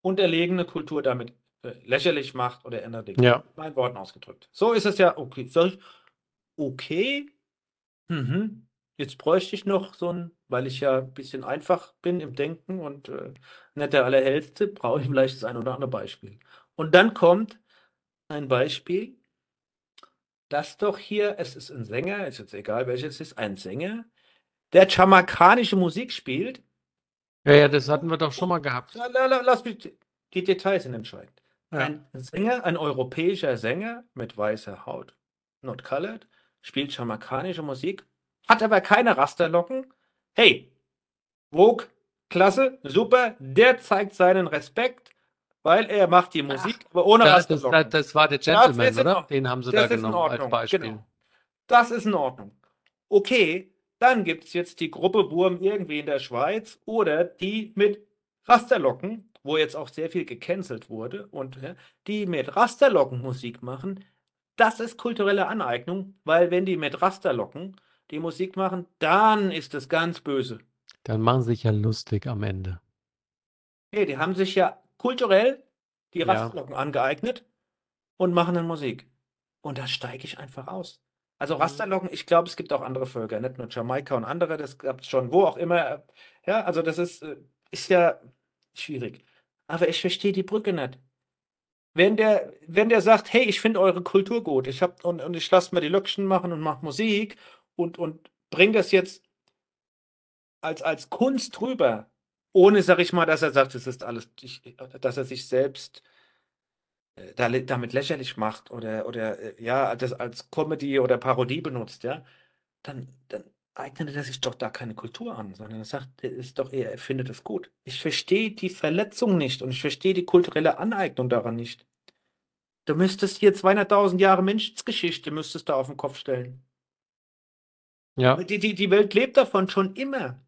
unterlegene Kultur damit äh, lächerlich macht oder ändert Dinge. Ja. Meinen Worten ausgedrückt. So ist es ja, okay. Ich, okay, mhm. Jetzt bräuchte ich noch so ein, weil ich ja ein bisschen einfach bin im Denken und äh, nicht der Allerhellste, [LAUGHS] brauche ich vielleicht das ein oder andere Beispiel. Und dann kommt ein Beispiel, das doch hier, es ist ein Sänger, ist jetzt egal welches es ist, ein Sänger, der jamaikanische Musik spielt. Ja, ja, das hatten wir doch schon mal gehabt. La- la- Lass mich, die Details sind entscheidend. Ja. Ein Sänger, ein europäischer Sänger mit weißer Haut, not colored, spielt jamaikanische Musik, hat aber keine Rasterlocken. Hey, Vogue, klasse, super, der zeigt seinen Respekt, weil er macht die Musik, aber ohne das, Rasterlocken. das, das war der Das Gentleman, oder? Den haben sie Das da ist in genommen als Beispiel. genau. Das ist in Ordnung. Okay, dann gibt es jetzt die Gruppe Wurm irgendwie in der Schweiz oder die mit Rasterlocken, wo jetzt auch sehr viel gecancelt wurde, und die mit Rasterlocken Musik machen. Das ist kulturelle Aneignung, weil wenn die mit Rasterlocken die Musik machen, dann ist es ganz böse. Dann machen sie sich ja lustig am Ende. Nee, die haben sich ja kulturell die Ja. Rasterlocken angeeignet und machen dann Musik. Und da steige ich einfach aus. Also Mhm. Rasterlocken, ich glaube, es gibt auch andere Völker, nicht nur Jamaika und andere, das gab es schon, wo auch immer. Ja, also das ist, äh, ist ja schwierig. Aber ich verstehe die Brücke nicht. Wenn der, wenn der sagt, hey, ich finde eure Kultur gut, ich hab, und, und ich lasse mir die Löckchen machen und mache Musik und, und bring das jetzt als, als Kunst rüber, ohne, sag ich mal, dass er sagt, das ist alles, ich, dass er sich selbst äh, da, damit lächerlich macht oder, oder äh, ja, das als Comedy oder Parodie benutzt, ja, dann, dann eignet er sich doch da keine Kultur an, sondern er sagt, er ist doch eher, er findet es gut. Ich verstehe die Verletzung nicht und ich verstehe die kulturelle Aneignung daran nicht. Du müsstest hier 200.000 Jahre Menschensgeschichte müsstest du auf den Kopf stellen. Ja, Die, die, die Welt lebt davon schon immer.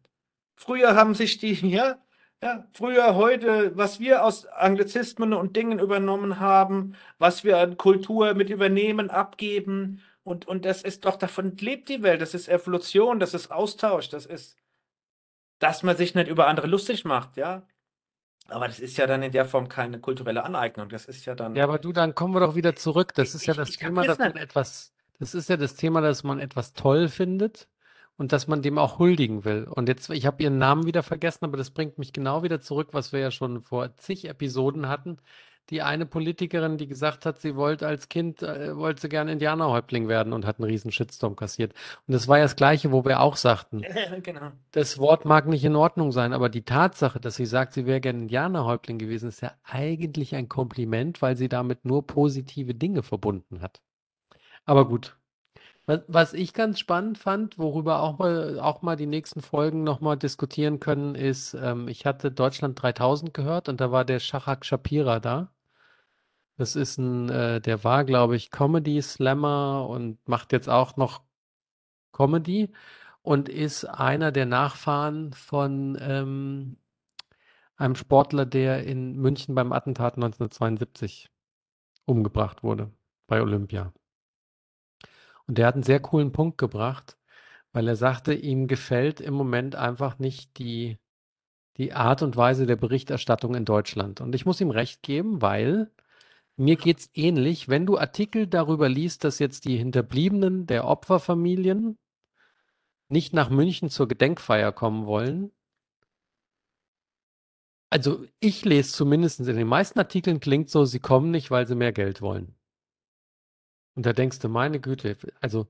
Früher haben sich die, [LAUGHS] ja, ja, früher, heute, was wir aus Anglizismen und Dingen übernommen haben, was wir an Kultur mit übernehmen, abgeben, und, und das ist doch, davon lebt die Welt. Das ist Evolution, das ist Austausch, das ist, dass man sich nicht über andere lustig macht, ja. Aber das ist ja dann in der Form keine kulturelle Aneignung. Das ist ja dann. ja, aber du, dann kommen wir doch wieder zurück. Das Ich- ist ja das Thema, dass man etwas, das ist ja das Thema, dass man etwas toll findet und dass man dem auch huldigen will. Und jetzt, ich habe ihren Namen wieder vergessen, aber das bringt mich genau wieder zurück, was wir ja schon vor zig Episoden hatten. Die eine Politikerin, die gesagt hat, sie wollte als Kind, äh, wollte sie gerne Indianerhäuptling werden und hat einen riesen Shitstorm kassiert. Und das war ja das Gleiche, wo wir auch sagten, [LAUGHS] genau. das Wort mag nicht in Ordnung sein, aber die Tatsache, dass sie sagt, sie wäre gerne Indianerhäuptling gewesen, ist ja eigentlich ein Kompliment, weil sie damit nur positive Dinge verbunden hat. Aber gut. Was, was ich ganz spannend fand, worüber auch mal, auch mal die nächsten Folgen nochmal diskutieren können, ist, ähm, ich hatte Deutschland 3000 gehört und da war der Shahak Shapira da. Das ist ein, äh, der war, glaube ich, Comedy-Slammer und macht jetzt auch noch Comedy und ist einer der Nachfahren von ähm, einem Sportler, der in München beim Attentat 1972 umgebracht wurde bei Olympia. Und der hat einen sehr coolen Punkt gebracht, weil er sagte, ihm gefällt im Moment einfach nicht die, die Art und Weise der Berichterstattung in Deutschland. Und ich muss ihm recht geben, weil mir geht es ähnlich, wenn du Artikel darüber liest, dass jetzt die Hinterbliebenen der Opferfamilien nicht nach München zur Gedenkfeier kommen wollen. Also ich lese zumindest in den meisten Artikeln klingt so, sie kommen nicht, weil sie mehr Geld wollen. Und da denkst du, meine Güte, also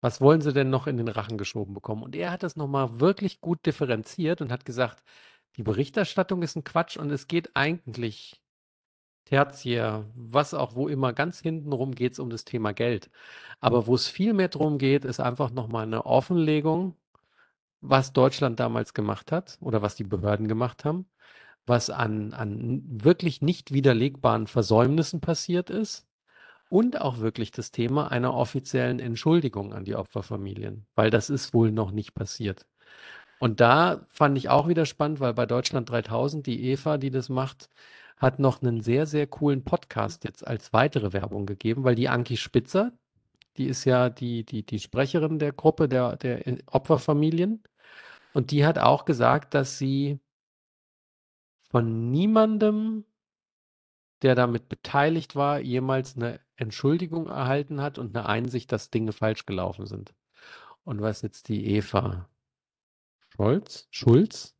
was wollen sie denn noch in den Rachen geschoben bekommen? Und er hat das nochmal wirklich gut differenziert und hat gesagt, die Berichterstattung ist ein Quatsch und es geht eigentlich tertiär, was auch wo immer, ganz hintenrum geht es um das Thema Geld. Aber wo es viel mehr darum geht, ist einfach nochmal eine Offenlegung, was Deutschland damals gemacht hat oder was die Behörden gemacht haben, was an, an wirklich nicht widerlegbaren Versäumnissen passiert ist und auch wirklich das Thema einer offiziellen Entschuldigung an die Opferfamilien, weil das ist wohl noch nicht passiert. Und da fand ich auch wieder spannend, weil bei Deutschland 3000 die Eva, die das macht, hat noch einen sehr, sehr coolen Podcast jetzt als weitere Werbung gegeben, weil die Anki Spitzer, die ist ja die, die, die Sprecherin der Gruppe der, der Opferfamilien. Und die hat auch gesagt, dass sie von niemandem, der damit beteiligt war, jemals eine Entschuldigung erhalten hat und eine Einsicht, dass Dinge falsch gelaufen sind. und was jetzt die Eva Scholz, Schulz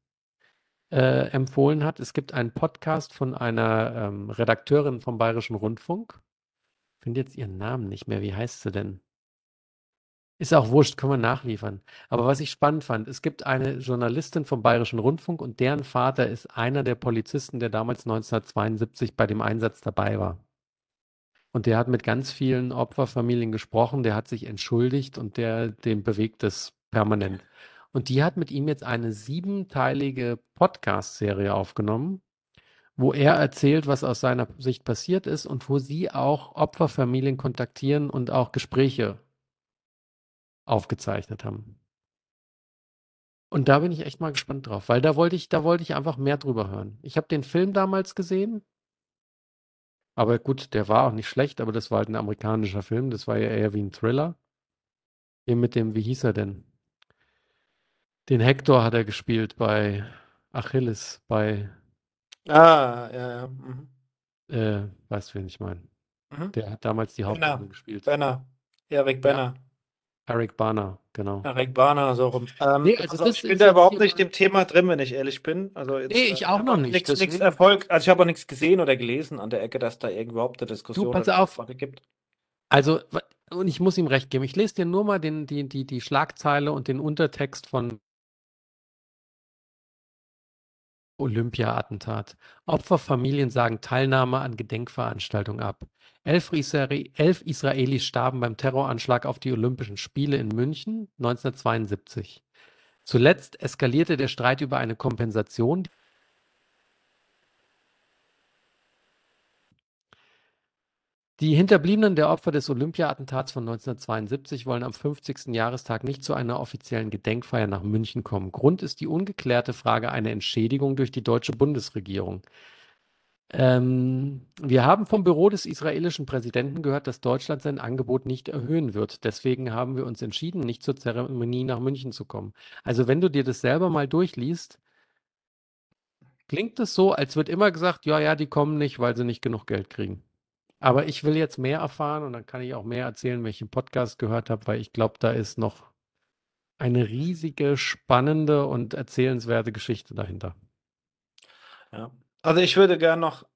äh, empfohlen hat. Es gibt einen Podcast von einer ähm, Redakteurin vom Bayerischen Rundfunk. Ich finde jetzt ihren Namen nicht mehr. Wie heißt sie denn? Ist auch wurscht, können wir nachliefern. Aber was ich spannend fand, es gibt eine Journalistin vom Bayerischen Rundfunk und deren Vater ist einer der Polizisten, der damals 1972 bei dem Einsatz dabei war. Und der hat mit ganz vielen Opferfamilien gesprochen, der hat sich entschuldigt und der, den bewegt es permanent. Und die hat mit ihm jetzt eine siebenteilige Podcast-Serie aufgenommen, wo er erzählt, was aus seiner Sicht passiert ist und wo sie auch Opferfamilien kontaktieren und auch Gespräche aufgezeichnet haben. Und da bin ich echt mal gespannt drauf, weil da wollte ich, da wollte ich einfach mehr drüber hören. Ich habe den Film damals gesehen, aber gut, der war auch nicht schlecht, aber das war halt ein amerikanischer Film, das war ja eher wie ein Thriller. Hier mit dem, wie hieß er denn? Den Hector hat er gespielt bei Achilles, bei, Ah, ja, ja. Mhm. äh, weißt du, wen ich meine? Mhm. Der hat damals die. Hauptrolle gespielt. Benner. Erik Benner. Eric Bana, genau. Erik Bana, so rum. Ähm, Nee, also also ich bin da überhaupt nicht im Thema drin, wenn ich ehrlich bin. Also jetzt, Nee, ich äh, auch noch nicht, Nichts, nichts Erfolg. Also ich habe auch nichts gesehen oder gelesen an der Ecke, dass da irgendwie überhaupt eine Diskussion pass oder auf. Gibt. Also, und ich muss ihm recht geben, ich lese dir nur mal den, die, die, die Schlagzeile und den Untertext von Olympia-Attentat. Opferfamilien sagen Teilnahme an Gedenkveranstaltung ab. Elf, Israel, elf Israelis starben beim Terroranschlag auf die Olympischen Spiele in München 1972. Zuletzt eskalierte der Streit über eine Kompensation. Die Hinterbliebenen der Opfer des Olympia-Attentats von 1972 wollen am 50. Jahrestag nicht zu einer offiziellen Gedenkfeier nach München kommen. Grund ist die ungeklärte Frage einer Entschädigung durch die deutsche Bundesregierung. Ähm, wir haben vom Büro des israelischen Präsidenten gehört, dass Deutschland sein Angebot nicht erhöhen wird. Deswegen haben wir uns entschieden, nicht zur Zeremonie nach München zu kommen. Also wenn du dir das selber mal durchliest, klingt es so, als wird immer gesagt, ja, ja, die kommen nicht, weil sie nicht genug Geld kriegen. Aber ich will jetzt mehr erfahren und dann kann ich auch mehr erzählen, welchen Podcast gehört habe, weil ich glaube, da ist noch eine riesige, spannende und erzählenswerte Geschichte dahinter. Ja. Also ich würde gern noch,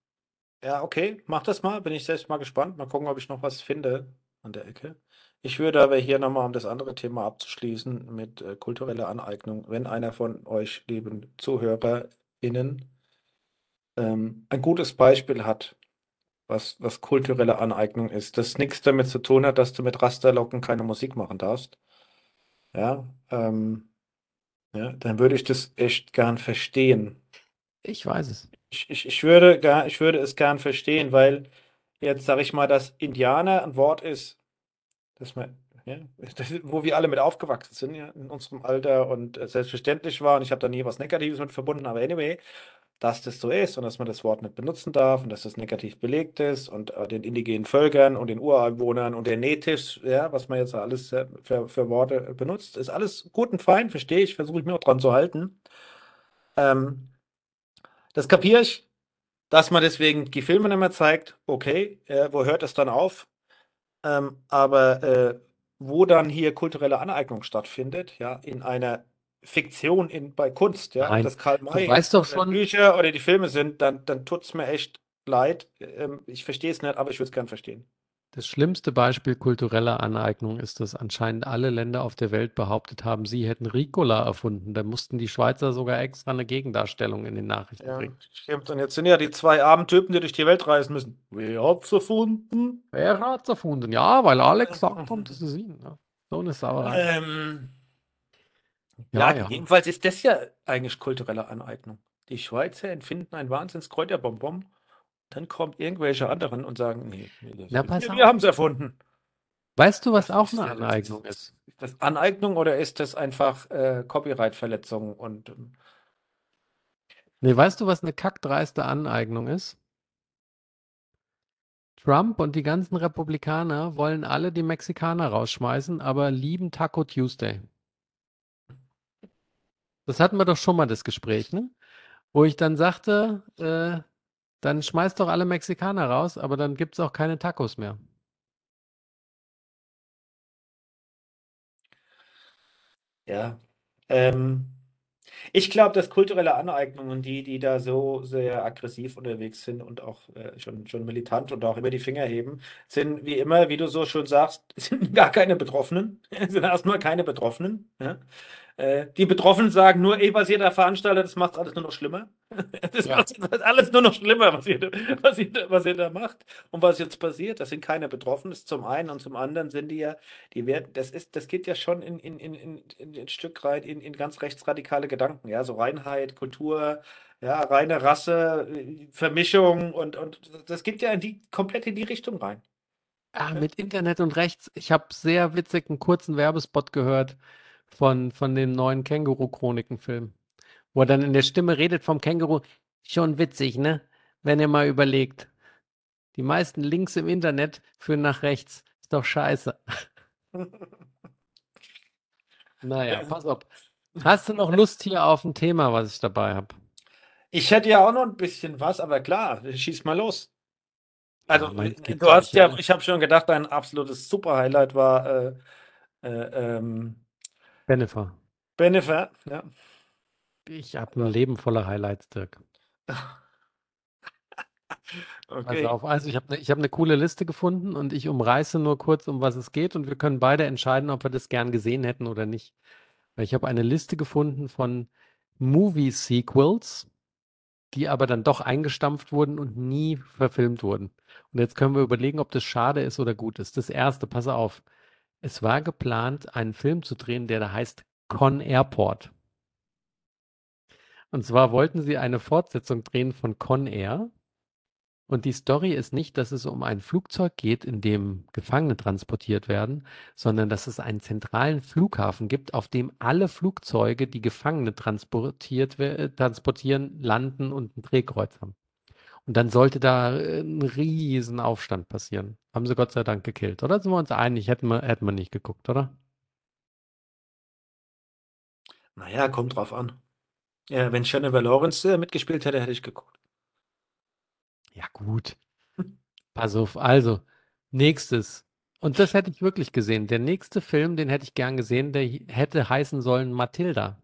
ja, okay, mach das mal, bin ich selbst mal gespannt. Mal gucken, ob ich noch was finde an der Ecke. Ich würde aber hier nochmal, um das andere Thema abzuschließen, mit äh, kultureller Aneignung, wenn einer von euch, lieben ZuhörerInnen, ähm, ein gutes Beispiel hat, was, was kulturelle Aneignung ist, das nichts damit zu tun hat, dass du mit Rasterlocken keine Musik machen darfst, ja, ähm, ja, dann würde ich das echt gern verstehen. Ich weiß es. Ich, ich, ich würde, gar, ich würde es gern verstehen, weil jetzt sage ich mal, dass Indianer ein Wort ist, das man, ja, das, wo wir alle mit aufgewachsen sind, ja, in unserem Alter und äh, selbstverständlich war und ich habe da nie was Negatives mit verbunden, aber anyway, dass das so ist und dass man das Wort nicht benutzen darf und dass das negativ belegt ist und äh, den indigenen Völkern und den Ureinwohnern und den Natives, ja, was man jetzt alles äh, für, für Worte benutzt, ist alles gut und fein, verstehe ich, versuche ich mir auch dran zu halten. Ähm, das kapiere ich, dass man deswegen die Filme nicht mehr zeigt. Okay, äh, wo hört es dann auf? Ähm, aber äh, wo dann hier kulturelle Aneignung stattfindet, ja, in einer Fiktion in, bei Kunst, ja, Nein, das Karl May weißt doch schon- Bücher oder die Filme sind, dann, dann tut es mir echt leid. Ähm, ich verstehe es nicht, aber ich würde es gern verstehen. Das schlimmste Beispiel kultureller Aneignung ist, dass anscheinend alle Länder auf der Welt behauptet haben, sie hätten Ricola erfunden. Da mussten die Schweizer sogar extra eine Gegendarstellung in den Nachrichten Ja, bringen. stimmt. Und jetzt sind ja die zwei armen Typen, die durch die Welt reisen müssen. Wer hat's erfunden? Wer hat's erfunden? Ja, weil alle gesagt haben, das ist ihn. So eine Sauerei. Ähm, Ja, ja, ja. jedenfalls ist das ja eigentlich kulturelle Aneignung. Die Schweizer empfinden ein Wahnsinnskräuterbonbon, dann kommen irgendwelche anderen und sagen, nee, nee das Na, wir, pass wir auf. haben es erfunden. Weißt du, was Was auch ist eine das? Aneignung ist? Ist das Aneignung oder ist das einfach äh, Copyright-Verletzung? Und ähm, Nee, weißt du, was eine kackdreiste Aneignung ist? Trump und die ganzen Republikaner wollen alle die Mexikaner rausschmeißen, aber lieben Taco Tuesday. Das hatten wir doch schon mal das Gespräch, ne? Wo ich dann sagte, äh, dann schmeißt doch alle Mexikaner raus, aber dann gibt es auch keine Tacos mehr. Ja. Ähm, ich glaube, dass kulturelle Aneignungen, die, die da so sehr aggressiv unterwegs sind und auch äh, schon, schon militant und auch immer die Finger heben, sind wie immer, wie du so schön sagst, [LAUGHS] sind gar keine Betroffenen, [LAUGHS] sind erstmal keine Betroffenen. Ja? Äh, die Betroffenen sagen nur, ey, was ihr da veranstaltet, das macht alles nur noch schlimmer. [LAUGHS] Das Ja. macht alles nur noch schlimmer, was ihr, da- was, ihr, was ihr da macht und was jetzt passiert. Das sind keine Betroffenen, das ist zum einen und zum anderen sind die ja, die werden, das ist, das geht ja schon in, in, in, in, in ein Stück rein in, in ganz rechtsradikale Gedanken, ja, so Reinheit, Kultur, ja, reine Rasse, Vermischung und, und das geht ja in die, komplett in die Richtung rein. Ah, mit Internet und rechts. Ich habe sehr witzig einen kurzen Werbespot gehört von, von dem neuen Känguru-Chroniken-Film, wo er dann in der Stimme redet vom Känguru. Schon witzig, ne? Wenn ihr mal überlegt. Die meisten Links im Internet führen nach rechts. Ist doch scheiße. [LAUGHS] Naja, pass auf. Hast du noch Lust hier auf ein Thema, was ich dabei habe? Ich hätte ja auch noch ein bisschen was, aber klar, schieß mal los. Also, Ja, geht du hast ja. ich habe schon gedacht, dein absolutes Super-Highlight war äh, äh, ähm, Jennifer, Bennifer. Ja. ich habe ein Leben voller Highlights, Dirk. [LAUGHS] Okay. auf, also ich habe eine hab ne coole Liste gefunden und ich umreiße nur kurz, um was es geht und wir können beide entscheiden, ob wir das gern gesehen hätten oder nicht. Weil ich habe eine Liste gefunden von Movie-Sequels, die aber dann doch eingestampft wurden und nie verfilmt wurden. Und jetzt können wir überlegen, ob das schade ist oder gut ist. Das erste, pass auf. Es war geplant, einen Film zu drehen, der da heißt Con Airport. Und zwar wollten sie eine Fortsetzung drehen von Con Air. Und die Story ist nicht, dass es um ein Flugzeug geht, in dem Gefangene transportiert werden, sondern dass es einen zentralen Flughafen gibt, auf dem alle Flugzeuge, die Gefangene transportiert, transportieren, landen und ein Drehkreuz haben. Und dann sollte da äh, ein riesen Aufstand passieren. Haben sie Gott sei Dank gekillt, oder? Sind wir uns einig? Hätten wir, hätten wir nicht geguckt, oder? Naja, kommt drauf an. Ja, wenn Jennifer Lawrence äh, mitgespielt hätte, hätte ich geguckt. Ja, gut. Pass auf, also, nächstes. Und das hätte ich wirklich gesehen. Der nächste Film, den hätte ich gern gesehen, der hätte heißen sollen Matilda.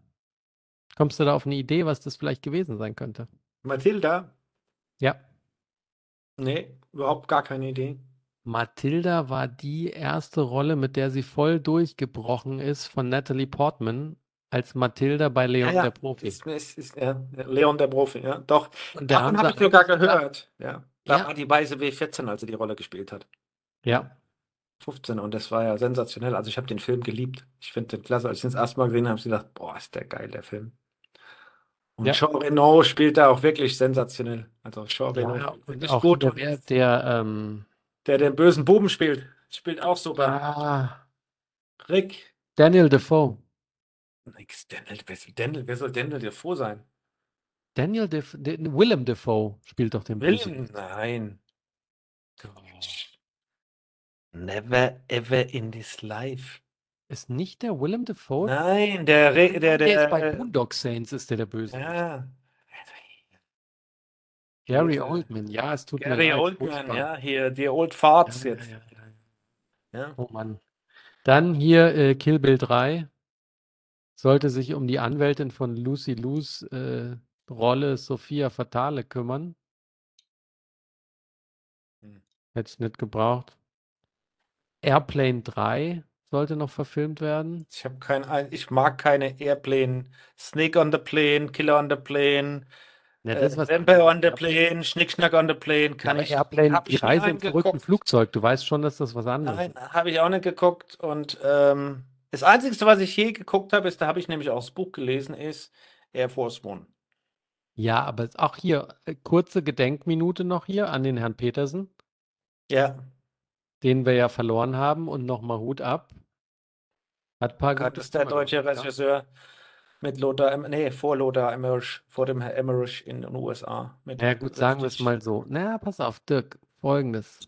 Kommst du da auf eine Idee, was das vielleicht gewesen sein könnte? Matilda? Ja. Nee, überhaupt gar keine Idee. Matilda war die erste Rolle, mit der sie voll durchgebrochen ist von Natalie Portman als Matilda bei Ja, Leon ja, der Profi. ist, ist, ist, ja, Leon der Profi, ja. Doch, Und da davon habe ich sogar gehört. Ja, da Ja. war die weiße W14, als sie die Rolle gespielt hat. Ja, 15 und das war ja sensationell. Also ich habe den Film geliebt. Ich finde den klasse. Als ich den das erste Mal gesehen habe, habe ich gedacht, boah, ist der geil, der Film. Und Ja. Jean Reno spielt da auch wirklich sensationell. Also Jean Reno ja, und wirklich auch gut. der, der, der ähm, der den bösen Buben spielt, spielt auch super. ah, Rick. Daniel Defoe. Nix, Daniel, wer soll Daniel, wer soll Daniel Defoe sein? Daniel Def De Willem Defoe spielt doch den William? Bösewicht. Nein. Oh. Never ever in this life. Ist nicht der Willem Defoe? Nein, der, Re- der, der ist der, bei äh, Boondock Saints ist der der Bösewicht. ja. Gary Oldman, ja, es tut mir Gary leid. Oldman, furchtbar. ja, hier, die Old Farts ja, jetzt. ja, ja. Oh Mann. Dann hier äh, Kill Bill 3 sollte sich um die Anwältin von Lucy Lou's äh, Rolle Sophia Fatale kümmern. Hm. Hätte ich nicht gebraucht. Airplane 3 sollte noch verfilmt werden. Ich habe kein, ein- ich mag keine Airplane, Snake on the Plane, Killer on the Plane, Ja, äh, das ist was Vampire on the Plane, Schnickschnack on the Plane, Ja, kann aber ich, Airplane, die ich Reise im verrückten. Flugzeug, du weißt schon, dass das was anderes Nein, ist. habe ich auch nicht geguckt. Und ähm, das Einzige, was ich je geguckt habe, ist, da habe ich nämlich auch das Buch gelesen, ist Air Force One. Ja, aber auch hier, äh, kurze Gedenkminute noch hier an den Herrn Petersen, Ja, den wir ja verloren haben und nochmal Hut ab. Hat paar das gute ist der deutsche gemacht, ja. Regisseur mit Lothar, nee, vor Lothar Emmerich, vor dem Herr Emmerich in den USA. Mit Ja gut, sagen wir es mal so. Na, pass auf, Dirk, folgendes.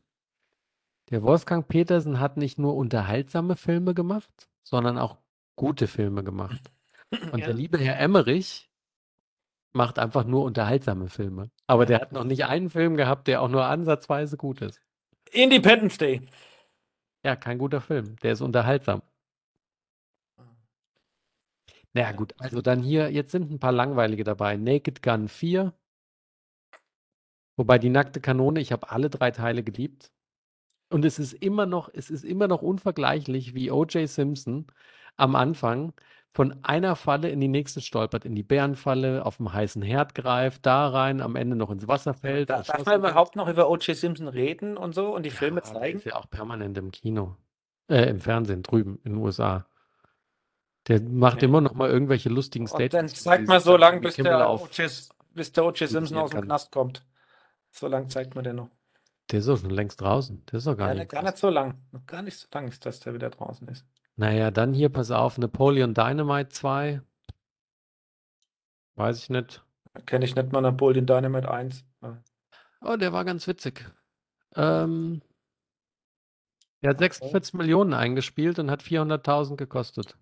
Der Wolfgang Petersen hat nicht nur unterhaltsame Filme gemacht, sondern auch gute Filme gemacht. [LAUGHS] Und Ja. der liebe Herr Emmerich macht einfach nur unterhaltsame Filme. Aber der hat noch nicht einen Film gehabt, der auch nur ansatzweise gut ist. Independence Day. Ja, kein guter Film. Der ist unterhaltsam. Naja, gut, also dann hier, jetzt sind ein paar langweilige dabei. Naked Gun 4. Wobei die nackte Kanone, ich habe alle drei Teile geliebt. Und es ist immer noch, es ist immer noch unvergleichlich, wie O.J. Simpson am Anfang von einer Falle in die nächste stolpert, in die Bärenfalle, auf dem heißen Herd greift, da rein, am Ende noch ins Wasser fällt. Da, darf man überhaupt noch über O.J. Simpson reden und so und die Filme Ja, der zeigen? ist ja auch permanent im Kino. Äh, im Fernsehen drüben in den USA. Der macht immer noch mal irgendwelche lustigen Und dann Statements. wo zeigt man so dann lange, bis der bis der O.J. Simpson aus dem. Knast kommt. So lange zeigt man den noch. Der ist doch schon längst draußen. Der ist doch gar Ja, nicht. ne, im gar nicht so lang. Gar nicht so lang ist, dass der wieder draußen ist. Naja, dann hier, pass auf, Napoleon Dynamite 2. Weiß ich nicht. Kenne ich nicht mal Napoleon Dynamite 1. Ja. Oh, der war ganz witzig. Ähm, der hat Okay. 46 Millionen eingespielt und hat 400.000 gekostet.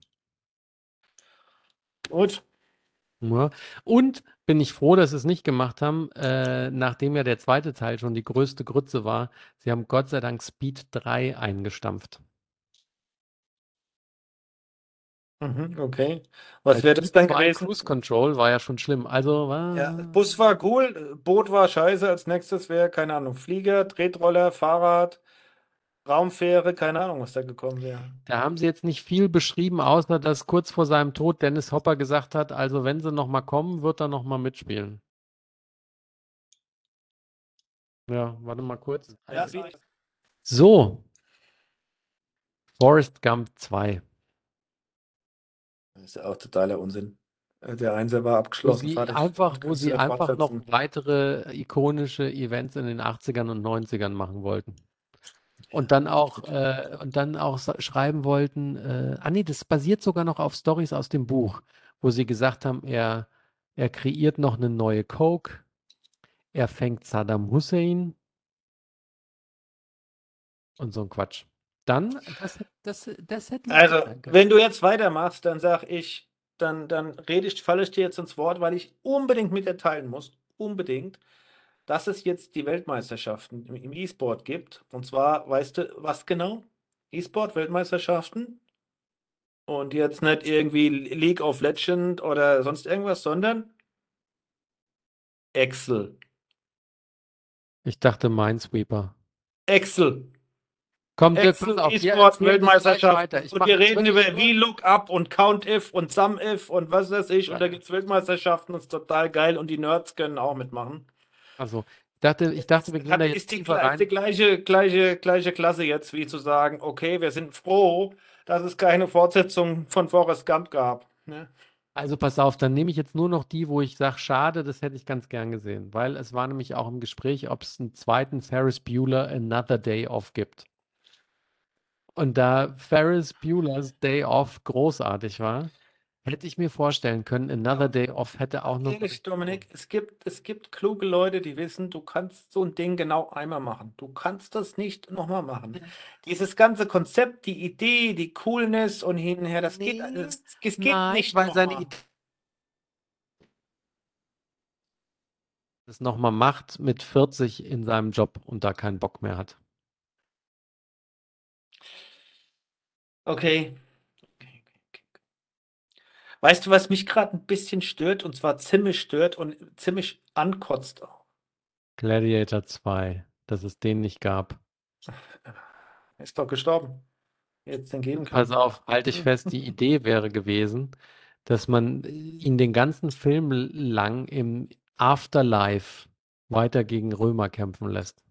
Gut. Ja. Und bin ich froh, dass sie es nicht gemacht haben, äh, nachdem ja der zweite Teil schon die größte Grütze war. Sie haben Gott sei Dank Speed 3 eingestampft. Mhm, okay. Was wäre das dann 2 gewesen? Cruise Control war ja schon schlimm. Also Ja, war. Bus war cool, Boot war scheiße. Als nächstes wäre, keine Ahnung, Flieger, Tretroller, Fahrrad, Raumfähre, keine Ahnung, was da gekommen wäre. Da haben sie jetzt nicht viel beschrieben, außer dass kurz vor seinem Tod Dennis Hopper gesagt hat, also wenn sie noch mal kommen, wird er noch mal mitspielen. Ja, warte mal kurz. Ja, so. Forrest Gump 2. Das ist ja auch totaler Unsinn. Der Einser war Wo abgeschlossen, sie fertig. einfach, wo sie einfach noch weitere ikonische Events in den 80ern und 90ern machen wollten. Und dann auch, äh, und dann auch schreiben wollten, äh, ah nee, das basiert sogar noch auf Stories aus dem Buch, wo sie gesagt haben, er, er kreiert noch eine neue Coke, er fängt Saddam Hussein und so ein Quatsch. Dann, das, das, das hätte Also, wenn du jetzt weitermachst, dann sag ich, dann, dann rede ich, falle ich dir jetzt ins Wort, weil ich unbedingt mit dir teilen muss, unbedingt, dass es jetzt die Weltmeisterschaften im, E-Sport gibt. Und zwar, weißt du, was genau? E-Sport-Weltmeisterschaften. Und jetzt nicht irgendwie League of Legends oder sonst irgendwas, sondern Excel. Ich dachte Minesweeper. Excel. Kommt jetzt Excel auf, wir E-Sport Weltmeisterschaft. Und wir jetzt reden über VLOOKUP und COUNTIF und SUMIF und was weiß ich. Und da Ja. gibt es Weltmeisterschaften, das ist total geil und die Nerds können auch mitmachen. Also, ich dachte, ich dachte, wir gehen da jetzt ist die, tiefer rein. die gleiche, gleiche, gleiche Klasse jetzt, wie zu sagen, okay, wir sind froh, dass es keine Fortsetzung von Forrest Gump gab. Ne? Also pass auf, dann nehme ich jetzt nur noch die, wo ich sage, schade, das hätte ich ganz gern gesehen, weil es war nämlich auch im Gespräch, ob es einen zweiten Ferris Bueller Another Day Off gibt. Und da Ferris Bueller's Day Off großartig war, hätte ich mir vorstellen können, Another Day Off hätte auch noch. Ehrlich, Dominik, es gibt, es gibt kluge Leute, die wissen, du kannst so ein Ding genau einmal machen. Du kannst das nicht nochmal machen. Dieses ganze Konzept, die Idee, die Coolness und hin und her, das geht, Nee, das, es geht Nein, nicht weil seine nochmal. Idee das nochmal macht mit 40 in seinem Job und da keinen Bock mehr hat. Okay. Weißt du, was mich gerade ein bisschen stört, und zwar ziemlich stört und ziemlich ankotzt auch? Gladiator 2, dass es den nicht gab. Er [LAUGHS] ist doch gestorben. Jetzt den geben. Pass auf, halte ich fest, die Idee wäre gewesen, dass man ihn den ganzen Film lang im Afterlife weiter gegen Römer kämpfen lässt.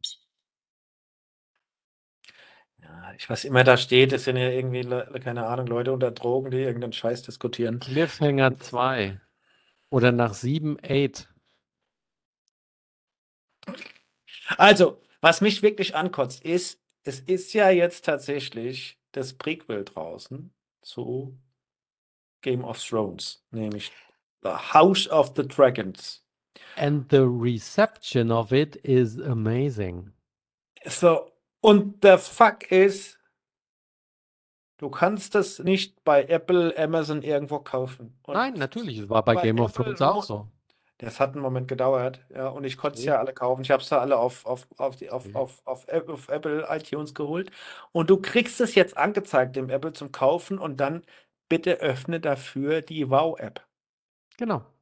Ich weiß immer da steht, es sind ja irgendwie, Le- keine Ahnung, Leute unter Drogen, die irgendeinen Scheiß diskutieren. Cliffhanger 2 oder nach 7, 8. Also, was mich wirklich ankotzt, ist, es ist ja jetzt tatsächlich das Prequel draußen zu Game of Thrones, nämlich The House of the Dragons. And the reception of it is amazing. So, und der Fuck ist, du kannst das nicht bei Apple, Amazon irgendwo kaufen. Und Nein, natürlich, es war bei bei Game of Thrones auch so. Das hat einen Moment gedauert, ja, und ich konnte es Okay. ja alle kaufen. Ich habe es ja alle auf, auf, auf, die, auf, Okay. auf, auf, auf Apple iTunes geholt. Und du kriegst es jetzt angezeigt im Apple zum Kaufen und dann bitte öffne dafür die Wow-App. Genau.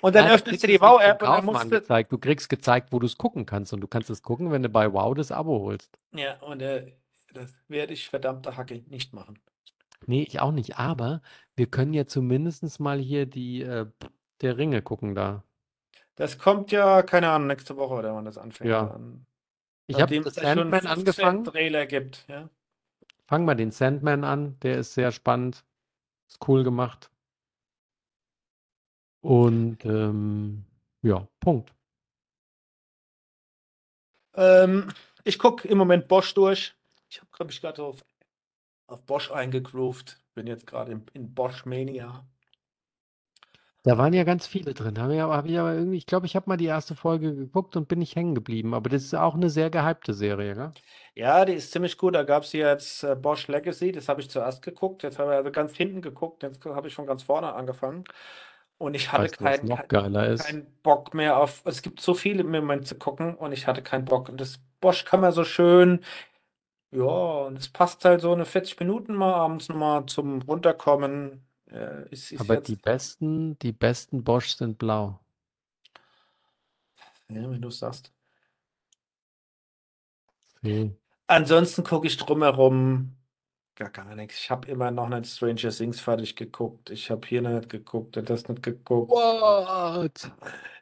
Und dann Nein, öffnest du die Wow-App und dann musst du. Du kriegst gezeigt, wo du es gucken kannst. Und du kannst es gucken, wenn du bei Wow das Abo holst. Ja, und äh, das werde ich verdammte Hacke nicht machen. Nee, ich auch nicht. Aber wir können ja zumindest mal hier die äh, der Ringe gucken da. Das kommt ja, keine Ahnung, nächste Woche oder wann das anfängt. Ja. Dann, Ich habe schon Sandman 15 angefangen. Trailer gibt. Ja. Fang mal den Sandman an. Der ist sehr spannend. Ist cool gemacht. Und ähm, ja, Punkt. Ähm, ich gucke im Moment Bosch durch. Ich habe, glaube ich, gerade auf, auf Bosch eingegroovt. Bin jetzt gerade in, in Bosch Mania. Da waren ja ganz viele drin. Ich aber, hab ich aber irgendwie, ich glaube, ich habe mal die erste Folge geguckt und bin nicht hängen geblieben. Aber das ist auch eine sehr gehypte Serie, gell? Ja, die ist ziemlich gut. Da gab es jetzt äh, Bosch Legacy. Das habe ich zuerst geguckt. Jetzt habe ich also ganz hinten geguckt. Jetzt habe ich schon ganz vorne angefangen. Und ich hatte Weißt keinen noch geiler ist? keinen Bock mehr auf. Es gibt so viele im Moment zu gucken und ich hatte keinen Bock. Und das Bosch kann man so schön. Ja, und es passt halt so eine 40 Minuten mal abends nochmal zum Runterkommen. Äh, ist, ist Aber jetzt, die besten, die besten Bosch sind blau. ja, wenn du es sagst. See. Ansonsten gucke ich drumherum gar, gar nichts. Ich habe immer noch nicht Stranger Things fertig geguckt. Ich habe hier nicht geguckt und das nicht geguckt. What?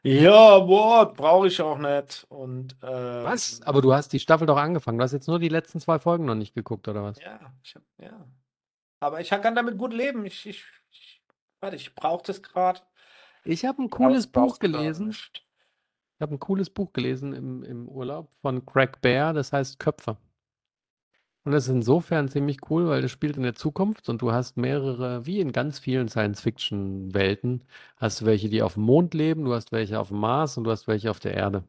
Ja, what? Brauche ich auch nicht. Und äh, Was? Aber du hast die Staffel doch angefangen. Du hast jetzt nur die letzten zwei Folgen noch nicht geguckt, oder was? Ja, ich hab, ja. Aber ich kann damit gut leben. Ich, ich, ich, warte, ich brauche das gerade. Ich habe ein cooles Buch gelesen. Ich habe ein cooles Buch gelesen im, im Urlaub von Craig Bear, das heißt Köpfe. Und das ist insofern ziemlich cool, weil das spielt in der Zukunft und du hast mehrere, wie in ganz vielen Science-Fiction-Welten, hast du welche, die auf dem Mond leben, du hast welche auf dem Mars und du hast welche auf der Erde.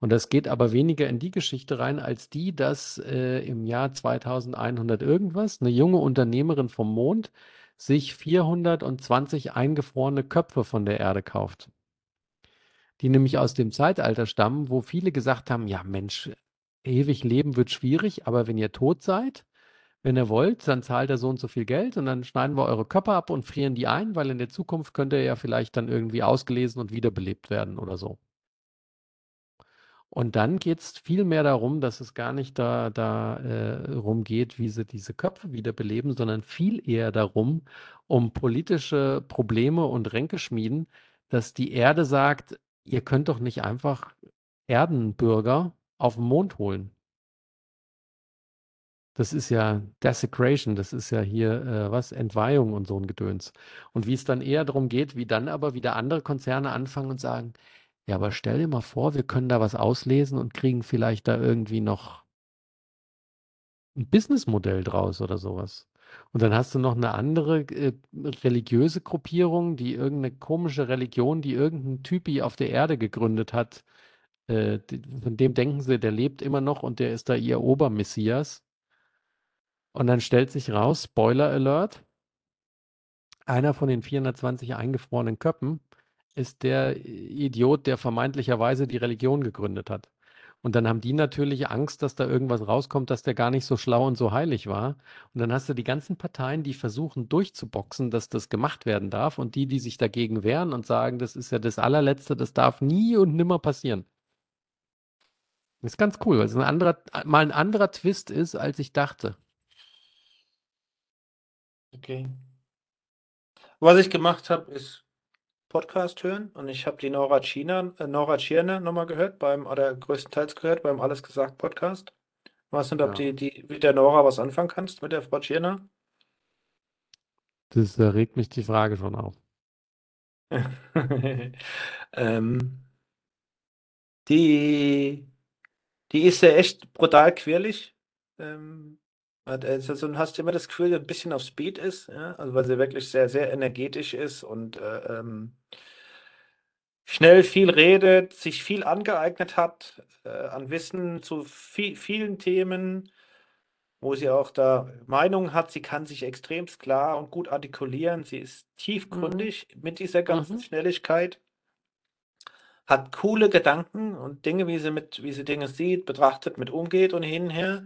Und das geht aber weniger in die Geschichte rein, als die, dass äh, im Jahr 2100 irgendwas eine junge Unternehmerin vom Mond sich 420 eingefrorene Köpfe von der Erde kauft. Die nämlich aus dem Zeitalter stammen, wo viele gesagt haben, ja Mensch, ewig leben wird schwierig, aber wenn ihr tot seid, wenn ihr wollt, dann zahlt er so und so viel Geld und dann schneiden wir eure Köpfe ab und frieren die ein, weil in der Zukunft könnt ihr ja vielleicht dann irgendwie ausgelesen und wiederbelebt werden oder so. Und dann geht es viel mehr darum, dass es gar nicht da, da äh, geht, wie sie diese Köpfe wiederbeleben, sondern viel eher darum, um politische Probleme und Ränkeschmieden, dass die Erde sagt, ihr könnt doch nicht einfach Erdenbürger auf den Mond holen. Das ist ja Desecration, das ist ja hier äh, was, Entweihung und so ein Gedöns. Und wie es dann eher darum geht, wie dann aber wieder andere Konzerne anfangen und sagen, ja, aber stell dir mal vor, wir können da was auslesen und kriegen vielleicht da irgendwie noch ein Businessmodell draus oder sowas. Und dann hast du noch eine andere äh, religiöse Gruppierung, die irgendeine komische Religion, die irgendein Typi auf der Erde gegründet hat, äh, von dem denken sie, der lebt immer noch und der ist da ihr Obermessias. Und dann stellt sich raus, Spoiler Alert, einer von den 420 eingefrorenen Köppen ist der Idiot, der vermeintlicherweise die Religion gegründet hat. Und dann haben die natürlich Angst, dass da irgendwas rauskommt, dass der gar nicht so schlau und so heilig war. Und dann hast du die ganzen Parteien, die versuchen durchzuboxen, dass das gemacht werden darf und die, die sich dagegen wehren und sagen, das ist ja das allerletzte, das darf nie und nimmer passieren. Ist ganz cool, weil es ein anderer, mal ein anderer Twist ist, als ich dachte. Okay. Was ich gemacht habe, ist Podcast hören und ich habe die Nora China, äh, Nora Tschirner nochmal gehört beim, oder größtenteils gehört beim Alles gesagt Podcast. Weiß nicht, ob Ja. die, die mit der Nora was anfangen kannst, mit der Frau Tschirner? Das äh, regt mich die Frage schon auf. [LAUGHS] ähm, die, die ist ja echt brutal quirlig. Ähm, also so hast du immer das Gefühl, dass ein bisschen auf Speed ist, ja? Also weil sie wirklich sehr, sehr energetisch ist und äh, ähm, schnell viel redet, sich viel angeeignet hat äh, an Wissen zu vi vielen Themen, wo sie auch da Meinung hat. Sie kann sich extremst klar und gut artikulieren. Sie ist tiefgründig mit dieser ganzen Mhm. Schnelligkeit. Hat coole Gedanken und Dinge, wie sie mit, wie sie Dinge sieht, betrachtet, mit umgeht und hin und her.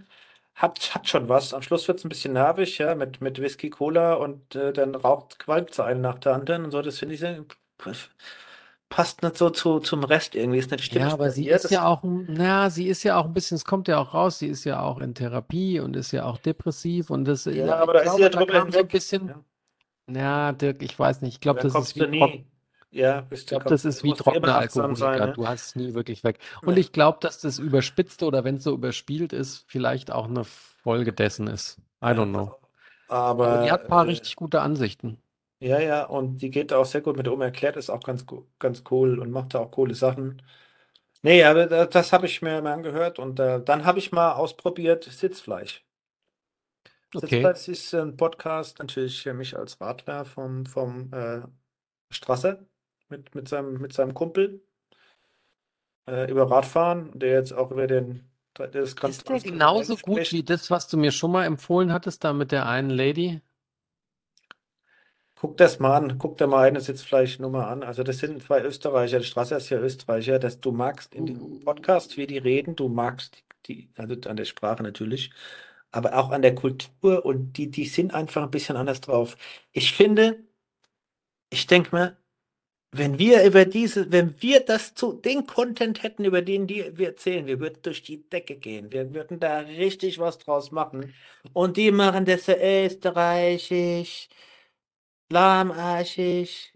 hat, hat schon was. Am Schluss wird es ein bisschen nervig, ja, mit, mit Whisky, Cola und äh, dann raucht, qualmt sie eine nach der anderen und so. Das finde ich sehr, passt nicht so zu, zum Rest irgendwie. Ist nicht stimmig Ja, aber sie ist ja auch, na, sie ist ja auch ein bisschen, es kommt ja auch raus, sie ist ja auch in Therapie und ist ja auch depressiv und das, ja, ja, aber da ist sie glaube, ja da drüber kam so ein hinweg. bisschen, Ja. ja, Dirk, ich weiß nicht, ich glaube, Da das ist wie. Ja, Ich glaube, das ist wie trockener achtsam sein, Alkoholiker. ne? Du hast es nie wirklich weg. Und Ja. ich glaube, dass das Überspitzte oder wenn es so überspielt ist, vielleicht auch eine Folge dessen ist. I don't know. also, Aber die hat ein paar aber äh, richtig gute Ansichten. ja, ja, und die geht da auch sehr gut mit um, erklärt ist auch ganz, ganz cool und macht da auch coole Sachen. Nee, aber da- das habe ich mir mal angehört und äh, dann habe ich mal ausprobiert Sitzfleisch. Okay. Sitzfleisch ist ein Podcast natürlich für mich als Radler vom, vom äh, Strasser mit, mit seinem, mit seinem Kumpel äh, über Radfahren, der jetzt auch über den das Gran Ist der genauso gut spricht. wie das, was du mir schon mal empfohlen hattest, da mit der einen Lady? Guck das mal an, guck dir mal eine Sitzfleischnummer an. Also das sind zwei Österreicher, der Strasser ist ja Österreicher, dass du magst in dem Podcast, wie die reden, du magst die, also an der Sprache natürlich, aber auch an der Kultur und die, die sind einfach ein bisschen anders drauf. Ich finde, ich denke mir, wenn wir über diese, wenn wir das zu, den Content hätten, über den die wir erzählen, wir würden durch die Decke gehen. Wir würden da richtig was draus machen. Und die machen das so österreichisch, lahmarschig.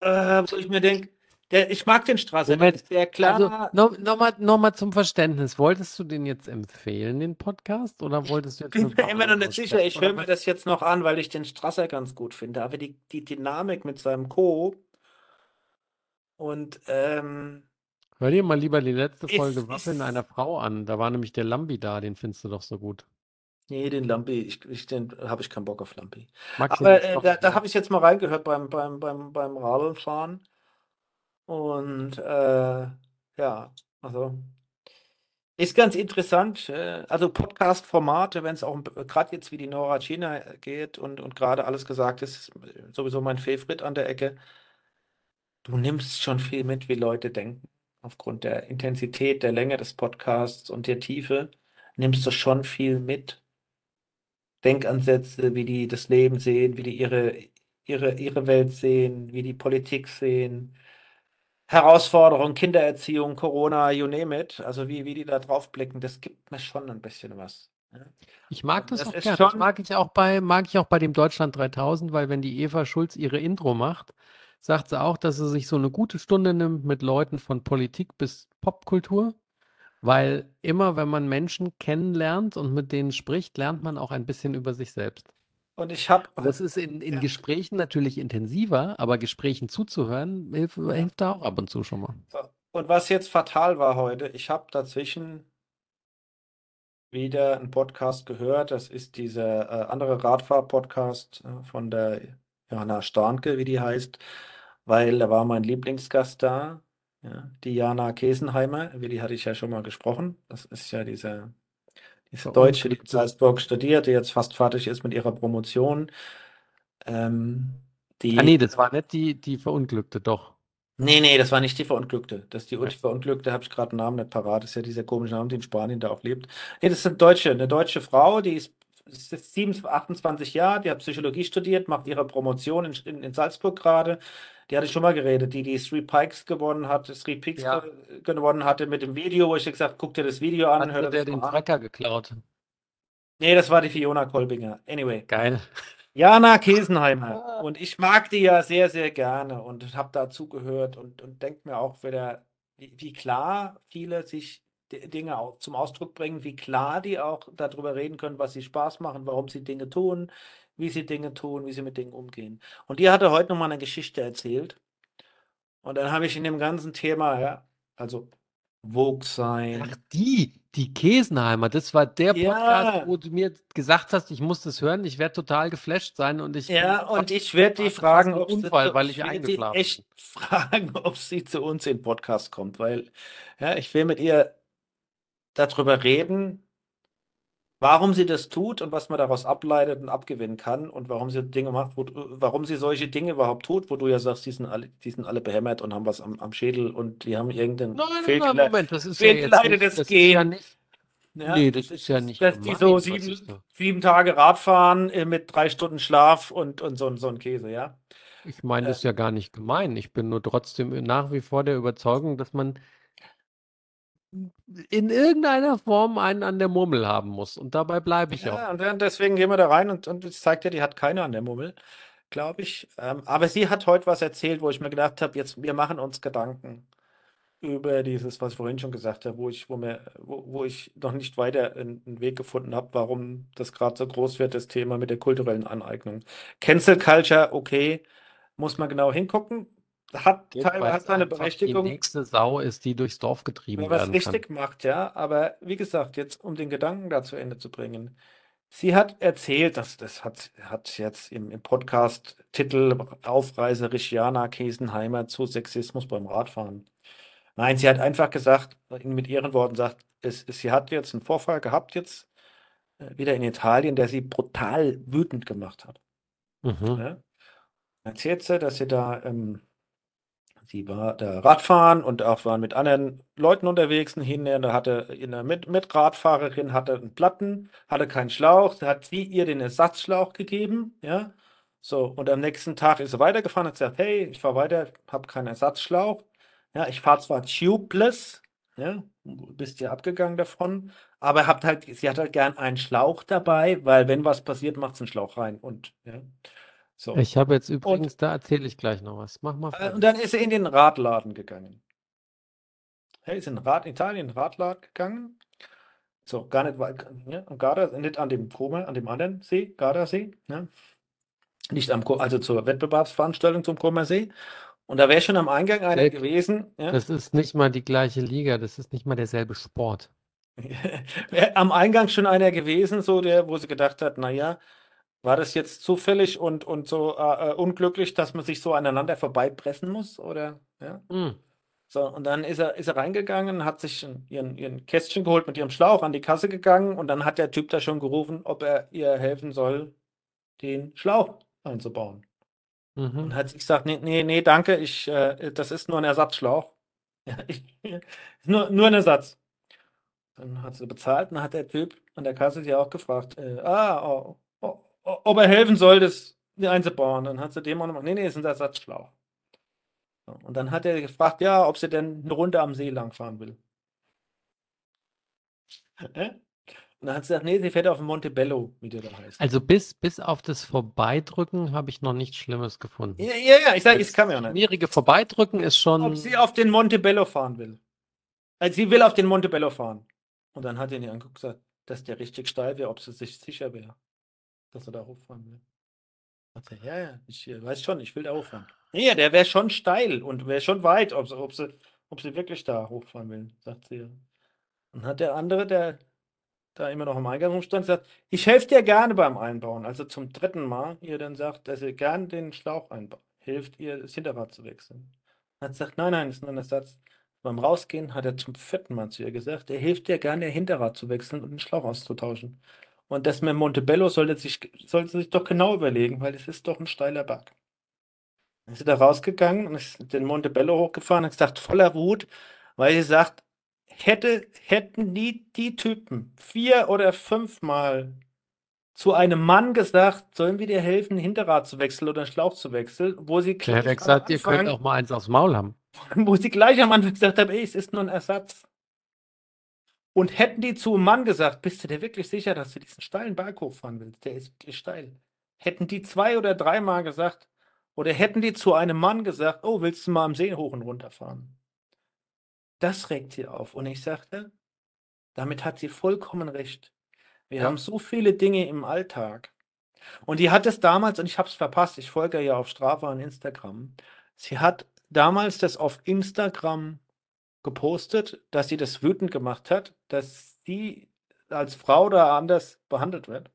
Äh, wo ich mir denke, der, ich mag den Strasser, der Moment, ist sehr Also klar. noch, noch mal, noch mal zum Verständnis. Wolltest du den jetzt empfehlen, den Podcast, oder wolltest du jetzt bin eine mir immer noch nicht sicher. Ich höre mir das jetzt noch an, weil ich den Strasser ganz gut finde. Aber die, die Dynamik mit seinem Co. und ähm, Hör dir mal lieber die letzte Folge ist, Waffeln ist einer Frau an. Da war nämlich der Lambi da, den findest du doch so gut. Nee, den Lampi, ich, ich, den habe ich keinen Bock auf Lampi. Magst du Aber äh, da, da habe ich jetzt mal reingehört beim, beim, beim, beim Radlfahren. Und äh, ja, also ist ganz interessant. Äh, also Podcast-Formate, wenn es auch gerade jetzt wie die Nora China geht und, und gerade alles gesagt ist, ist sowieso mein Favorit an der Ecke. Du nimmst schon viel mit, wie Leute denken. Aufgrund der Intensität, der Länge des Podcasts und der Tiefe nimmst du schon viel mit. Denkansätze, wie die das Leben sehen, wie die ihre, ihre, ihre Welt sehen, wie die Politik sehen, Herausforderungen, Kindererziehung, Corona, you name it. Also wie, wie die da drauf blicken, das gibt mir schon ein bisschen was. Ich mag das das auch ist gern. Das schon, mag ich auch bei, mag ich auch bei dem Deutschland 3000, weil wenn die Eva Schulz ihre Intro macht, sagt sie auch, dass sie sich so eine gute Stunde nimmt mit Leuten von Politik bis Popkultur, weil immer, wenn man Menschen kennenlernt und mit denen spricht, lernt man auch ein bisschen über sich selbst. und ich habe, das ist in, in ja, Gesprächen natürlich intensiver, aber Gesprächen zuzuhören, hilft, hilft da auch ab und zu schon mal. Und was jetzt fatal war heute, ich habe dazwischen wieder einen Podcast gehört. Das ist dieser äh, andere Radfahr-Podcast äh, von der Jana Starnke, wie die heißt, weil da war mein Lieblingsgast da, ja, die Jana Kesenheimer, über die hatte ich ja schon mal gesprochen. Das ist ja diese, diese Deutsche, die in. Salzburg studiert, die jetzt fast fertig ist mit ihrer Promotion. Ähm, Ah die nee, das war nicht die, die Verunglückte, doch. Nee, nee, das war nicht die Verunglückte. Das ist die, Okay. Verunglückte, habe ich gerade einen Namen nicht parat. Das ist ja dieser komische Name, der in Spanien da auch lebt. Nee, das ist eine Deutsche, eine deutsche Frau, die ist, ist jetzt 27, 28 Jahre, die hat Psychologie studiert, macht ihre Promotion in, in, in Salzburg gerade. Die hatte ich schon mal geredet, die die Three Pikes gewonnen hat, Three Peaks Ja. ge gewonnen hatte mit dem Video, wo ich gesagt guck dir das Video an, Hat hör der den. Trecker geklaut? Nee, das war die Fiona Kolbinger. Anyway. Geil. Jana Kesenheimer. [LAUGHS] Ah. Und ich mag die ja sehr, sehr gerne und habe da zugehört und, und denke mir auch wieder, wie, wie klar viele sich Dinge auch zum Ausdruck bringen, wie klar die auch darüber reden können, was sie Spaß machen, warum sie Dinge tun, wie sie Dinge tun, wie sie mit Dingen umgehen. Und die hatte heute nochmal eine Geschichte erzählt. Und dann habe ich in dem ganzen Thema, ja, also Vogue Ach, sein. die, die Kesenheimer, das war der Podcast, Ja, wo du mir gesagt hast, ich muss das hören, ich werde total geflasht sein und ich ja, und ich werde die fragen, ob sie Unfall, zu, weil ich ich eingeschlafen echt [LAUGHS] fragen, ob sie zu uns in den Podcast kommt, weil ja, ich will mit ihr darüber reden, warum sie das tut und was man daraus ableitet und abgewinnen kann und warum sie Dinge macht, wo, warum sie solche Dinge überhaupt tut, wo du ja sagst, die sind alle, die sind alle behämmert und haben was am, am Schädel und die haben irgendein Nein, nein, nein, Moment, das ist ja jetzt nicht, fehlgeleitetes das ist ja Gen. nicht, Ja, Nee, das ist ja nicht dass die gemein, so was sieben, sieben Tage Radfahren äh, mit drei Stunden Schlaf und, und so, so ein Käse, ja. Ich meine Äh, das ja gar nicht gemein. Ich bin nur trotzdem nach wie vor der Überzeugung, dass man in irgendeiner Form einen an der Murmel haben muss. Und dabei bleibe ich auch. Ja, und dann deswegen gehen wir da rein und, und es zeigt ja, die hat keine an der Mummel, glaube ich. Ähm, aber sie hat heute was erzählt, wo ich mir gedacht habe, jetzt, wir machen uns Gedanken über dieses, was ich vorhin schon gesagt habe, wo ich, wo mir, wo, wo ich noch nicht weiter einen Weg gefunden habe, warum das gerade so groß wird, das Thema mit der kulturellen Aneignung. Cancel Culture, okay, muss man genau hingucken. Hat teilweise seine einfach die Berechtigung. nächste Sau ist, die durchs Dorf getrieben Wer was werden kann. richtig macht, ja, aber wie gesagt, jetzt um den Gedanken da zu Ende zu bringen. Sie hat erzählt, dass das hat, hat jetzt im, im Podcast Titel Aufreise Richiana Kesenheimer zu Sexismus beim Radfahren. Nein, sie hat einfach gesagt, mit ihren Worten sagt, es, es, sie hat jetzt einen Vorfall gehabt jetzt äh, wieder in Italien, der sie brutal wütend gemacht hat. Mhm. Ja? Erzählt sie, dass sie da ähm, Sie war da Radfahren und auch waren mit anderen Leuten unterwegs. Hinterher da hatte eine Mit Mitradfahrerin hatte einen Platten, hatte keinen Schlauch. Da hat sie ihr den Ersatzschlauch gegeben, ja. So, und am nächsten Tag ist sie weitergefahren und hat gesagt, hey, ich fahre weiter, habe keinen Ersatzschlauch. Ja, ich fahre zwar tubeless, ja, bist ja abgegangen davon, aber habt halt, sie hat halt gern einen Schlauch dabei, weil wenn was passiert, macht sie einen Schlauch rein und ja. So. Ich habe jetzt Und übrigens, da erzähle ich gleich noch was. Mach mal äh, und dann ist sie in den Radladen gegangen. Hey, ist in Rad, Italien, Radladen gegangen. So, gar nicht weit, am Garda, nicht an dem Koma, an dem anderen See, Gardasee, ne? Nicht am, also zur Wettbewerbsveranstaltung zum Comer See. Und da wäre schon am Eingang einer Dirk, gewesen, ja? das ist nicht mal die gleiche Liga, das ist nicht mal derselbe Sport. [LAUGHS] Wäre am Eingang schon einer gewesen, so der, wo sie gedacht hat, naja, war das jetzt zufällig und, und so äh, äh, unglücklich, dass man sich so aneinander vorbeipressen muss? Oder ja? Hm. So, und dann ist er, ist er reingegangen, hat sich ihren, ihren Kästchen geholt mit ihrem Schlauch an die Kasse gegangen und dann hat der Typ da schon gerufen, ob er ihr helfen soll, den Schlauch einzubauen. Und Mhm. hat sie gesagt, nee, nee, nee, danke, ich, äh, das ist nur ein Ersatzschlauch. [LAUGHS] Ja, ich, nur, nur ein Ersatz. Dann hat sie bezahlt und dann hat der Typ an der Kasse sie auch gefragt, äh, ah, oh, ob er helfen soll, das einzubauen. Dann hat sie dem auch nochmal, nee, nee, ist ein Ersatzschlauch. So, Und dann hat er gefragt, ja, ob sie denn eine Runde am See langfahren will. Äh? Und dann hat sie gesagt, nee, sie fährt auf Montebello, wie der da heißt. Also bis, bis auf das Vorbeidrücken habe ich noch nichts Schlimmes gefunden. Ja, ja, ja, ich sage, ich kann mir auch nicht. schmierige Vorbeidrücken ist Ob sie schon. auf den Montebello fahren will. Also sie will auf den Montebello fahren. Und dann hat er ihn angeguckt und gesagt, dass der richtig steil wäre, ob sie sich sicher wäre, dass er da hochfahren will. Er, ja, ja, ich äh, weiß schon, ich will da hochfahren. Ja, der wäre schon steil und wäre schon weit, ob sie, ob, sie, ob sie wirklich da hochfahren will, sagt sie. Und hat der andere, der da immer noch am Eingang rumstand, sagt, ich helfe dir gerne beim Einbauen. Also zum dritten Mal, ihr dann sagt, dass ihr gern den Schlauch einbaut. Hilft ihr, das Hinterrad zu wechseln. Hat gesagt, nein, nein, das ist nur ein Ersatz. Beim Rausgehen hat er zum vierten Mal zu ihr gesagt, er hilft dir gerne, ihr Hinterrad zu wechseln und den Schlauch auszutauschen. Und das mit Montebello sollte sich, sollte sich doch genau überlegen, weil es ist doch ein steiler Berg. Dann ist sie da rausgegangen und ist den Montebello hochgefahren und hat gesagt, voller Wut, weil sie sagt, hätte, hätten die, die Typen vier oder fünfmal zu einem Mann gesagt, sollen wir dir helfen, ein Hinterrad zu wechseln oder einen Schlauch zu wechseln, wo sie Der hat gleich ja am gesagt, ihr könnt Anfang, auch mal eins aufs Maul haben. [LAUGHS] wo sie gleich am Anfang gesagt haben, ey, es ist nur ein Ersatz. Und hätten die zu einem Mann gesagt, bist du dir wirklich sicher, dass du diesen steilen Berg hochfahren willst? Der ist wirklich steil. Hätten die zwei oder dreimal gesagt, oder hätten die zu einem Mann gesagt, oh, willst du mal am See hoch und runter fahren? Das regt sie auf. Und ich sagte, damit hat sie vollkommen recht. Wir Ja. haben so viele Dinge im Alltag. Und die hat es damals, und ich habe es verpasst, ich folge ja auf Strava und Instagram. Sie hat damals das auf Instagram gepostet, dass sie das wütend gemacht hat, dass sie als Frau da anders behandelt wird.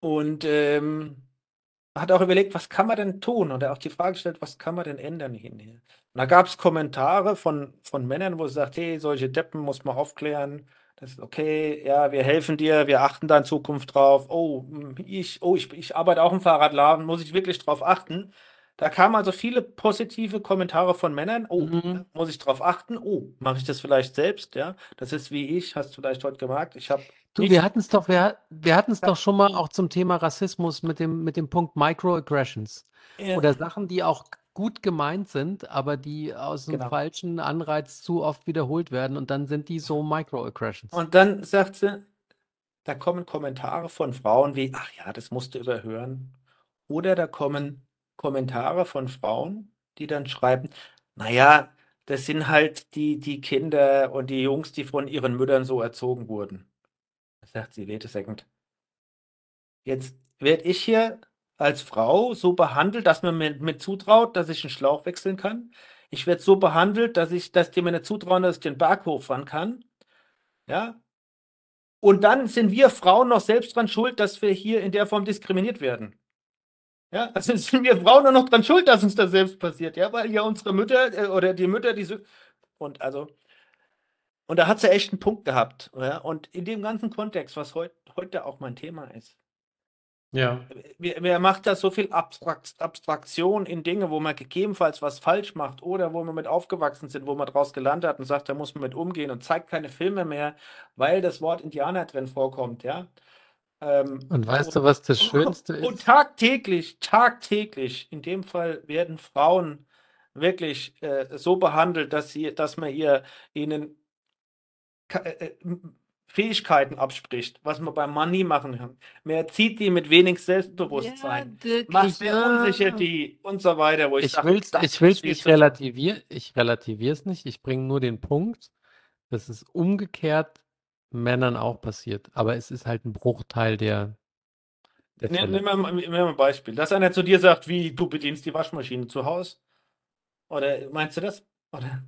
Und ähm, hat auch überlegt, was kann man denn tun? Und er auch die Frage gestellt, was kann man denn ändern hinher? Und da gab es Kommentare von, von Männern, wo sie sagt, hey, solche Deppen muss man aufklären. Das ist okay, ja, wir helfen dir, wir achten da in Zukunft drauf. Oh, hm, ich, oh, ich, ich arbeite auch im Fahrradladen, muss ich wirklich drauf achten? Da kamen also viele positive Kommentare von Männern. Oh, Mhm. muss ich drauf achten? Oh, mache ich das vielleicht selbst? Ja, das ist wie ich, hast du vielleicht heute gemerkt. Ich habe Du, wir hatten es doch, wir, wir hatten es Ja. doch schon mal auch zum Thema Rassismus mit dem, mit dem Punkt Microaggressions. Ja, Oder Sachen, die auch gut gemeint sind, aber die aus einem Genau. falschen Anreiz zu oft wiederholt werden und dann sind die so Microaggressions. Und dann sagt sie, da kommen Kommentare von Frauen wie, ach ja, das musst du überhören. Oder da kommen Kommentare von Frauen, die dann schreiben, naja, das sind halt die, die Kinder und die Jungs, die von ihren Müttern so erzogen wurden. Da sagt sie, wait a second. Jetzt werde ich hier als Frau so behandelt, dass man mir, mir zutraut, dass ich einen Schlauch wechseln kann. Ich werde so behandelt, dass ich, dass die mir nicht zutrauen, dass ich den Berg hochfahren kann. Ja. Und dann sind wir Frauen noch selbst dran schuld, dass wir hier in der Form diskriminiert werden. Ja, [LAUGHS] also sind wir Frauen nur noch dran schuld, dass uns das selbst passiert, ja, weil ja unsere Mütter äh, oder die Mütter diese und also und da hat sie echt einen Punkt gehabt, ja, und in dem ganzen Kontext, was heut, heute auch mein Thema ist, Ja. wer, wer macht da so viel Abstrakt, Abstraktion in Dinge, wo man gegebenenfalls was falsch macht oder wo man mit aufgewachsen sind, wo man draus gelernt hat und sagt, da muss man mit umgehen und zeigt keine Filme mehr, weil das Wort Indianer drin vorkommt, ja. Ähm, Und weißt du, was das [LAUGHS] Schönste und ist? tagtäglich, tagtäglich, in dem Fall werden Frauen wirklich äh, so behandelt, dass sie, dass man ihr ihnen äh, äh, Fähigkeiten abspricht, was man beim Mann nie machen kann. Man erzieht die mit wenig Selbstbewusstsein, Dirk, macht ich, sehr unsicher ja. die und so weiter, wo ich, Ich sage, will's, ich ist viel nicht relativieren, ich relativiere es nicht, ich bringe nur den Punkt, dass es umgekehrt Männern auch passiert, aber es ist halt ein Bruchteil der, der Nimm, nimm mal, nimm mal ein Beispiel. Dass einer zu dir sagt, wie du bedienst die Waschmaschine zu Hause. Oder meinst du das? Oder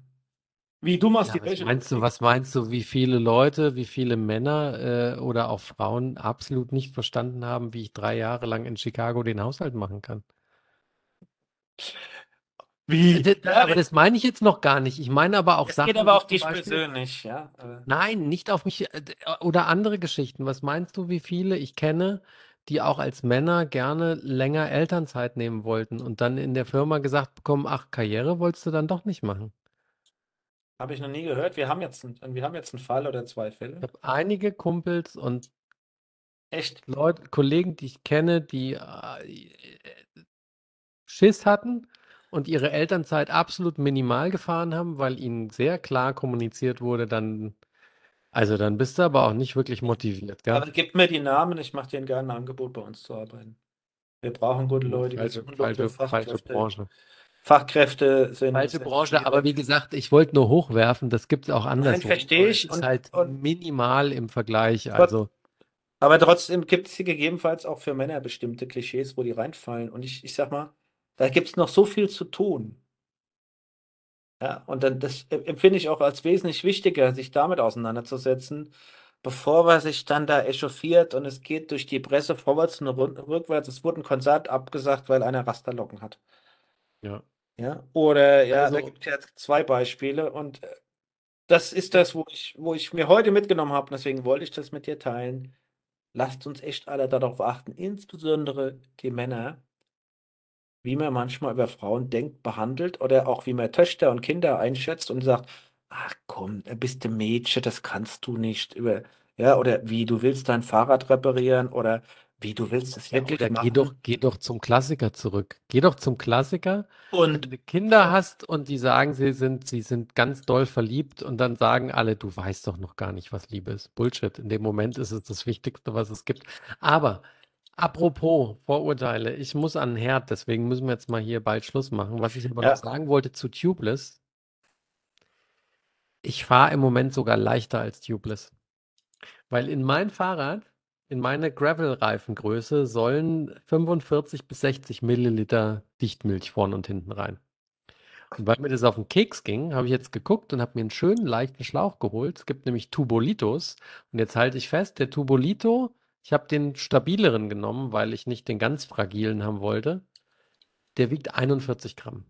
wie du machst Ja, die Wäsche. meinst du, was meinst du, wie viele Leute, wie viele Männer äh, oder auch Frauen absolut nicht verstanden haben, wie ich drei Jahre lang in Chicago den Haushalt machen kann? Wie? D- d- Ja, aber das meine ich jetzt noch gar nicht. Ich meine aber auch es Sachen, geht aber auf dich Beispiel, persönlich, ja. Nein, nicht auf mich äh, d- oder andere Geschichten. Was meinst du, wie viele ich kenne, die auch als Männer gerne länger Elternzeit nehmen wollten und dann in der Firma gesagt bekommen, ach, Karriere wolltest du dann doch nicht machen? Habe ich noch nie gehört. Wir haben jetzt, einen, wir haben jetzt einen Fall oder zwei Ich Fälle. habe einige Kumpels und Echt. Leute, Kollegen, die ich kenne, die äh, Schiss hatten und ihre Elternzeit absolut minimal gefahren haben, weil ihnen sehr klar kommuniziert wurde, dann, also dann bist du aber auch nicht wirklich motiviert, gell? Aber gib mir die Namen, ich mache denen gerne ein Angebot, bei uns zu arbeiten. Wir brauchen gute Leute, falsche, falsche, falsche Fachkräfte. Branche. Fachkräfte sind, Falsche Branche, aber wie gesagt, ich wollte nur hochwerfen, das gibt es auch Nein, anderswo. verstehe ich. ist Und, halt und, minimal im Vergleich. Also, aber trotzdem gibt es hier gegebenenfalls auch für Männer bestimmte Klischees, wo die reinfallen. Und ich, ich sag mal, da gibt es noch so viel zu tun. Ja, und dann, das empfinde ich auch als wesentlich wichtiger, sich damit auseinanderzusetzen, bevor man sich dann da echauffiert und es geht durch die Presse vorwärts und rü- rückwärts. Es wurde ein Konzert abgesagt, weil einer Rasterlocken hat. ja. Ja, oder ja, da Also- gibt es ja zwei Beispiele und äh, das ist das, wo ich, wo ich mir heute mitgenommen habe, und deswegen wollte ich das mit dir teilen. Lasst uns echt alle darauf achten, insbesondere die Männer, wie man manchmal über Frauen denkt, behandelt oder auch wie man Töchter und Kinder einschätzt und sagt, ach komm, da bist du Mädchen, das kannst du nicht über, ja, oder wie du willst dein Fahrrad reparieren oder wie du willst es Ja, wirklich oder geh machen. doch, geh doch zum Klassiker zurück. Geh doch zum Klassiker. Wenn Und du Kinder hast und die sagen, sie sind, sie sind ganz doll verliebt und dann sagen alle, du weißt doch noch gar nicht, was Liebe ist. Bullshit. In dem Moment ist es das Wichtigste, was es gibt. Aber apropos Vorurteile, ich muss an den Herd, deswegen müssen wir jetzt mal hier bald Schluss machen. Was ich aber Ja. noch sagen wollte zu Tubeless, ich fahre im Moment sogar leichter als Tubeless. Weil in mein Fahrrad, in meine Gravel-Reifengröße sollen 45 bis 60 Milliliter Dichtmilch vorne und hinten rein. Und weil mir das auf den Keks ging, habe ich jetzt geguckt und habe mir einen schönen leichten Schlauch geholt. Es gibt nämlich Tubolitos. Und jetzt halte ich fest, der Tubolito, ich habe den stabileren genommen, weil ich nicht den ganz fragilen haben wollte. Der wiegt 41 Gramm.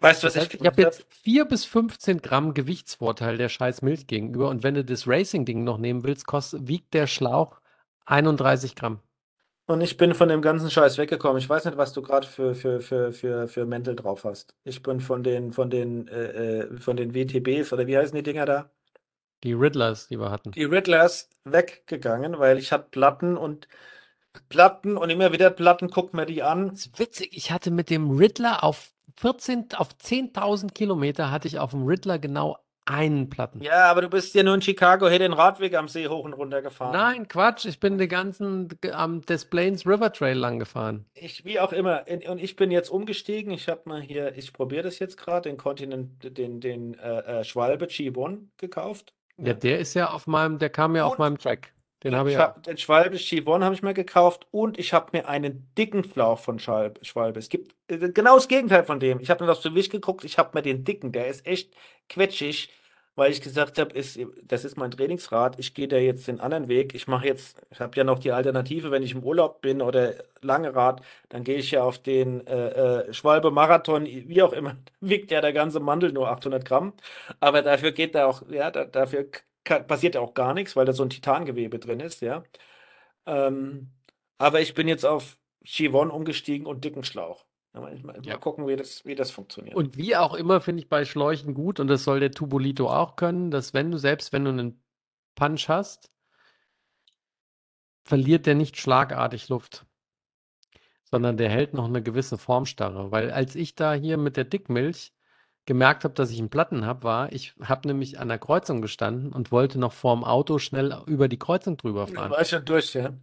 weißt du, was Das ich heißt, ich habe gemacht jetzt 4 bis 15 Gramm Gewichtsvorteil der scheiß Milch gegenüber. Und wenn du das Racing-Ding noch nehmen willst, kostet, wiegt der Schlauch 31 Gramm. Und ich bin von dem ganzen Scheiß weggekommen. Ich weiß nicht, was du gerade für, für, für, für, für Mäntel drauf hast. Ich bin von den, von den, äh, äh, von den WTBs oder wie heißen die Dinger da? Die Riddlers, die wir hatten. Die Riddlers weggegangen, weil ich hatte Platten und Platten und immer wieder Platten, guck mir die an. Das ist witzig, ich hatte mit dem Riddler auf 14, auf 10.000 Kilometer hatte ich auf dem Riddler genau einen Platten. Ja, aber du bist ja nur in Chicago hier den Radweg am See hoch und runter gefahren. Nein, Quatsch, ich bin den ganzen am Des Plains River Trail lang gefahren. Ich, wie auch immer. Und ich bin jetzt umgestiegen. Ich habe mal hier, ich probiere das jetzt gerade, den Continent, den, den äh, äh, Schwalbe G1 gekauft. Ja, der ist ja auf meinem, der kam ja auf Und- meinem Track. Den habe ich Ich ja. hab, den Schwalbe G1 habe ich mir gekauft und ich habe mir einen dicken Schlauch von Schwalbe. Schwalbe. Es gibt äh, genau das Gegenteil von dem. Ich habe nicht aufs Gewicht geguckt, ich habe mir den dicken, der ist echt quetschig, weil ich gesagt habe, ist, das ist mein Trainingsrad, ich gehe da jetzt den anderen Weg. Ich mache jetzt, ich habe ja noch die Alternative, wenn ich im Urlaub bin oder lange Rad, dann gehe ich ja auf den äh, äh, Schwalbe Marathon, wie auch immer, [LAUGHS] wiegt ja der ganze Mandel nur 800 Gramm, aber dafür geht da auch, ja, da, dafür kann, passiert ja auch gar nichts, weil da so ein Titangewebe drin ist, ja. Ähm, aber ich bin jetzt auf G1 umgestiegen und dicken Schlauch. Mal, mal, Ja. mal gucken, wie das, wie das funktioniert. Und wie auch immer finde ich bei Schläuchen gut, und das soll der Tubolito auch können, dass wenn du, selbst wenn du einen Punch hast, verliert der nicht schlagartig Luft, sondern der hält noch eine gewisse Formstarre. Weil als ich da hier mit der Dickmilch gemerkt habe, dass ich einen Platten habe, war, ich habe nämlich an der Kreuzung gestanden und wollte noch vorm Auto schnell über die Kreuzung drüber Du fahren. warst schon durch, ja.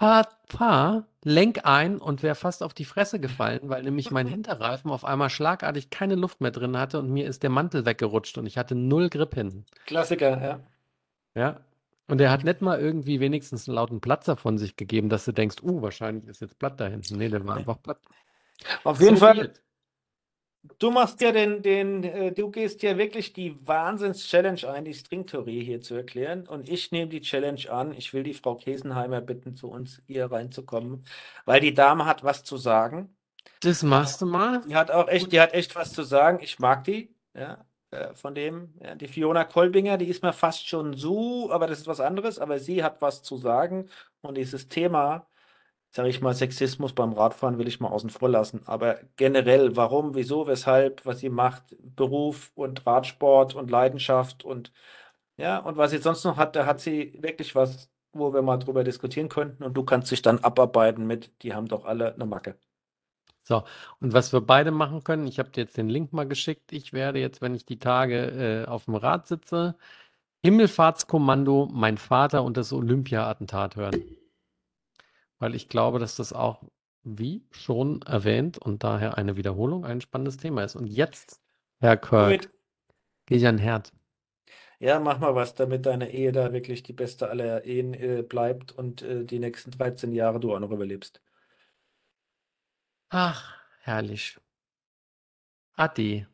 Fahr, fahr, lenk ein und wäre fast auf die Fresse gefallen, weil nämlich mein [LAUGHS] Hinterreifen auf einmal schlagartig keine Luft mehr drin hatte und mir ist der Mantel weggerutscht und ich hatte null Grip hinten. Klassiker, ja. Ja. Und er hat nicht mal irgendwie wenigstens einen lauten Platzer von sich gegeben, dass du denkst, uh, wahrscheinlich ist jetzt platt da hinten. Nee, der war einfach platt. Auf jeden So Fall, weird. Du machst ja den, den, äh, du gehst ja wirklich die Wahnsinns-Challenge ein, die Stringtheorie hier zu erklären. Und ich nehme die Challenge an. Ich will die Frau Kesenheimer bitten, zu uns hier reinzukommen, weil die Dame hat was zu sagen. Das machst du mal. Die hat auch echt, die hat echt was zu sagen. Ich mag die, ja, äh, von dem, ja, die Fiona Kolbinger, die ist mir fast schon so, aber das ist was anderes, aber sie hat was zu sagen und dieses Thema, sage ich mal, Sexismus beim Radfahren will ich mal außen vor lassen, aber generell, warum, wieso, weshalb, was sie macht, Beruf und Radsport und Leidenschaft und ja, und was sie sonst noch hat, da hat sie wirklich was, wo wir mal drüber diskutieren könnten und du kannst dich dann abarbeiten mit, die haben doch alle eine Macke. So, und was wir beide machen können, ich habe dir jetzt den Link mal geschickt. Ich werde jetzt, wenn ich die Tage äh, auf dem Rad sitze, Himmelfahrtskommando, mein Vater und das Olympia-Attentat hören. Weil ich glaube, dass das auch, wie schon erwähnt und daher eine Wiederholung, ein spannendes Thema ist. Und jetzt, Herr Kirk, Gut. gehe ich an Herd. Ja, mach mal was, damit deine Ehe da wirklich die beste aller Ehen äh, bleibt und äh, die nächsten 13 Jahre du auch noch überlebst. Ach, herrlich. Adi.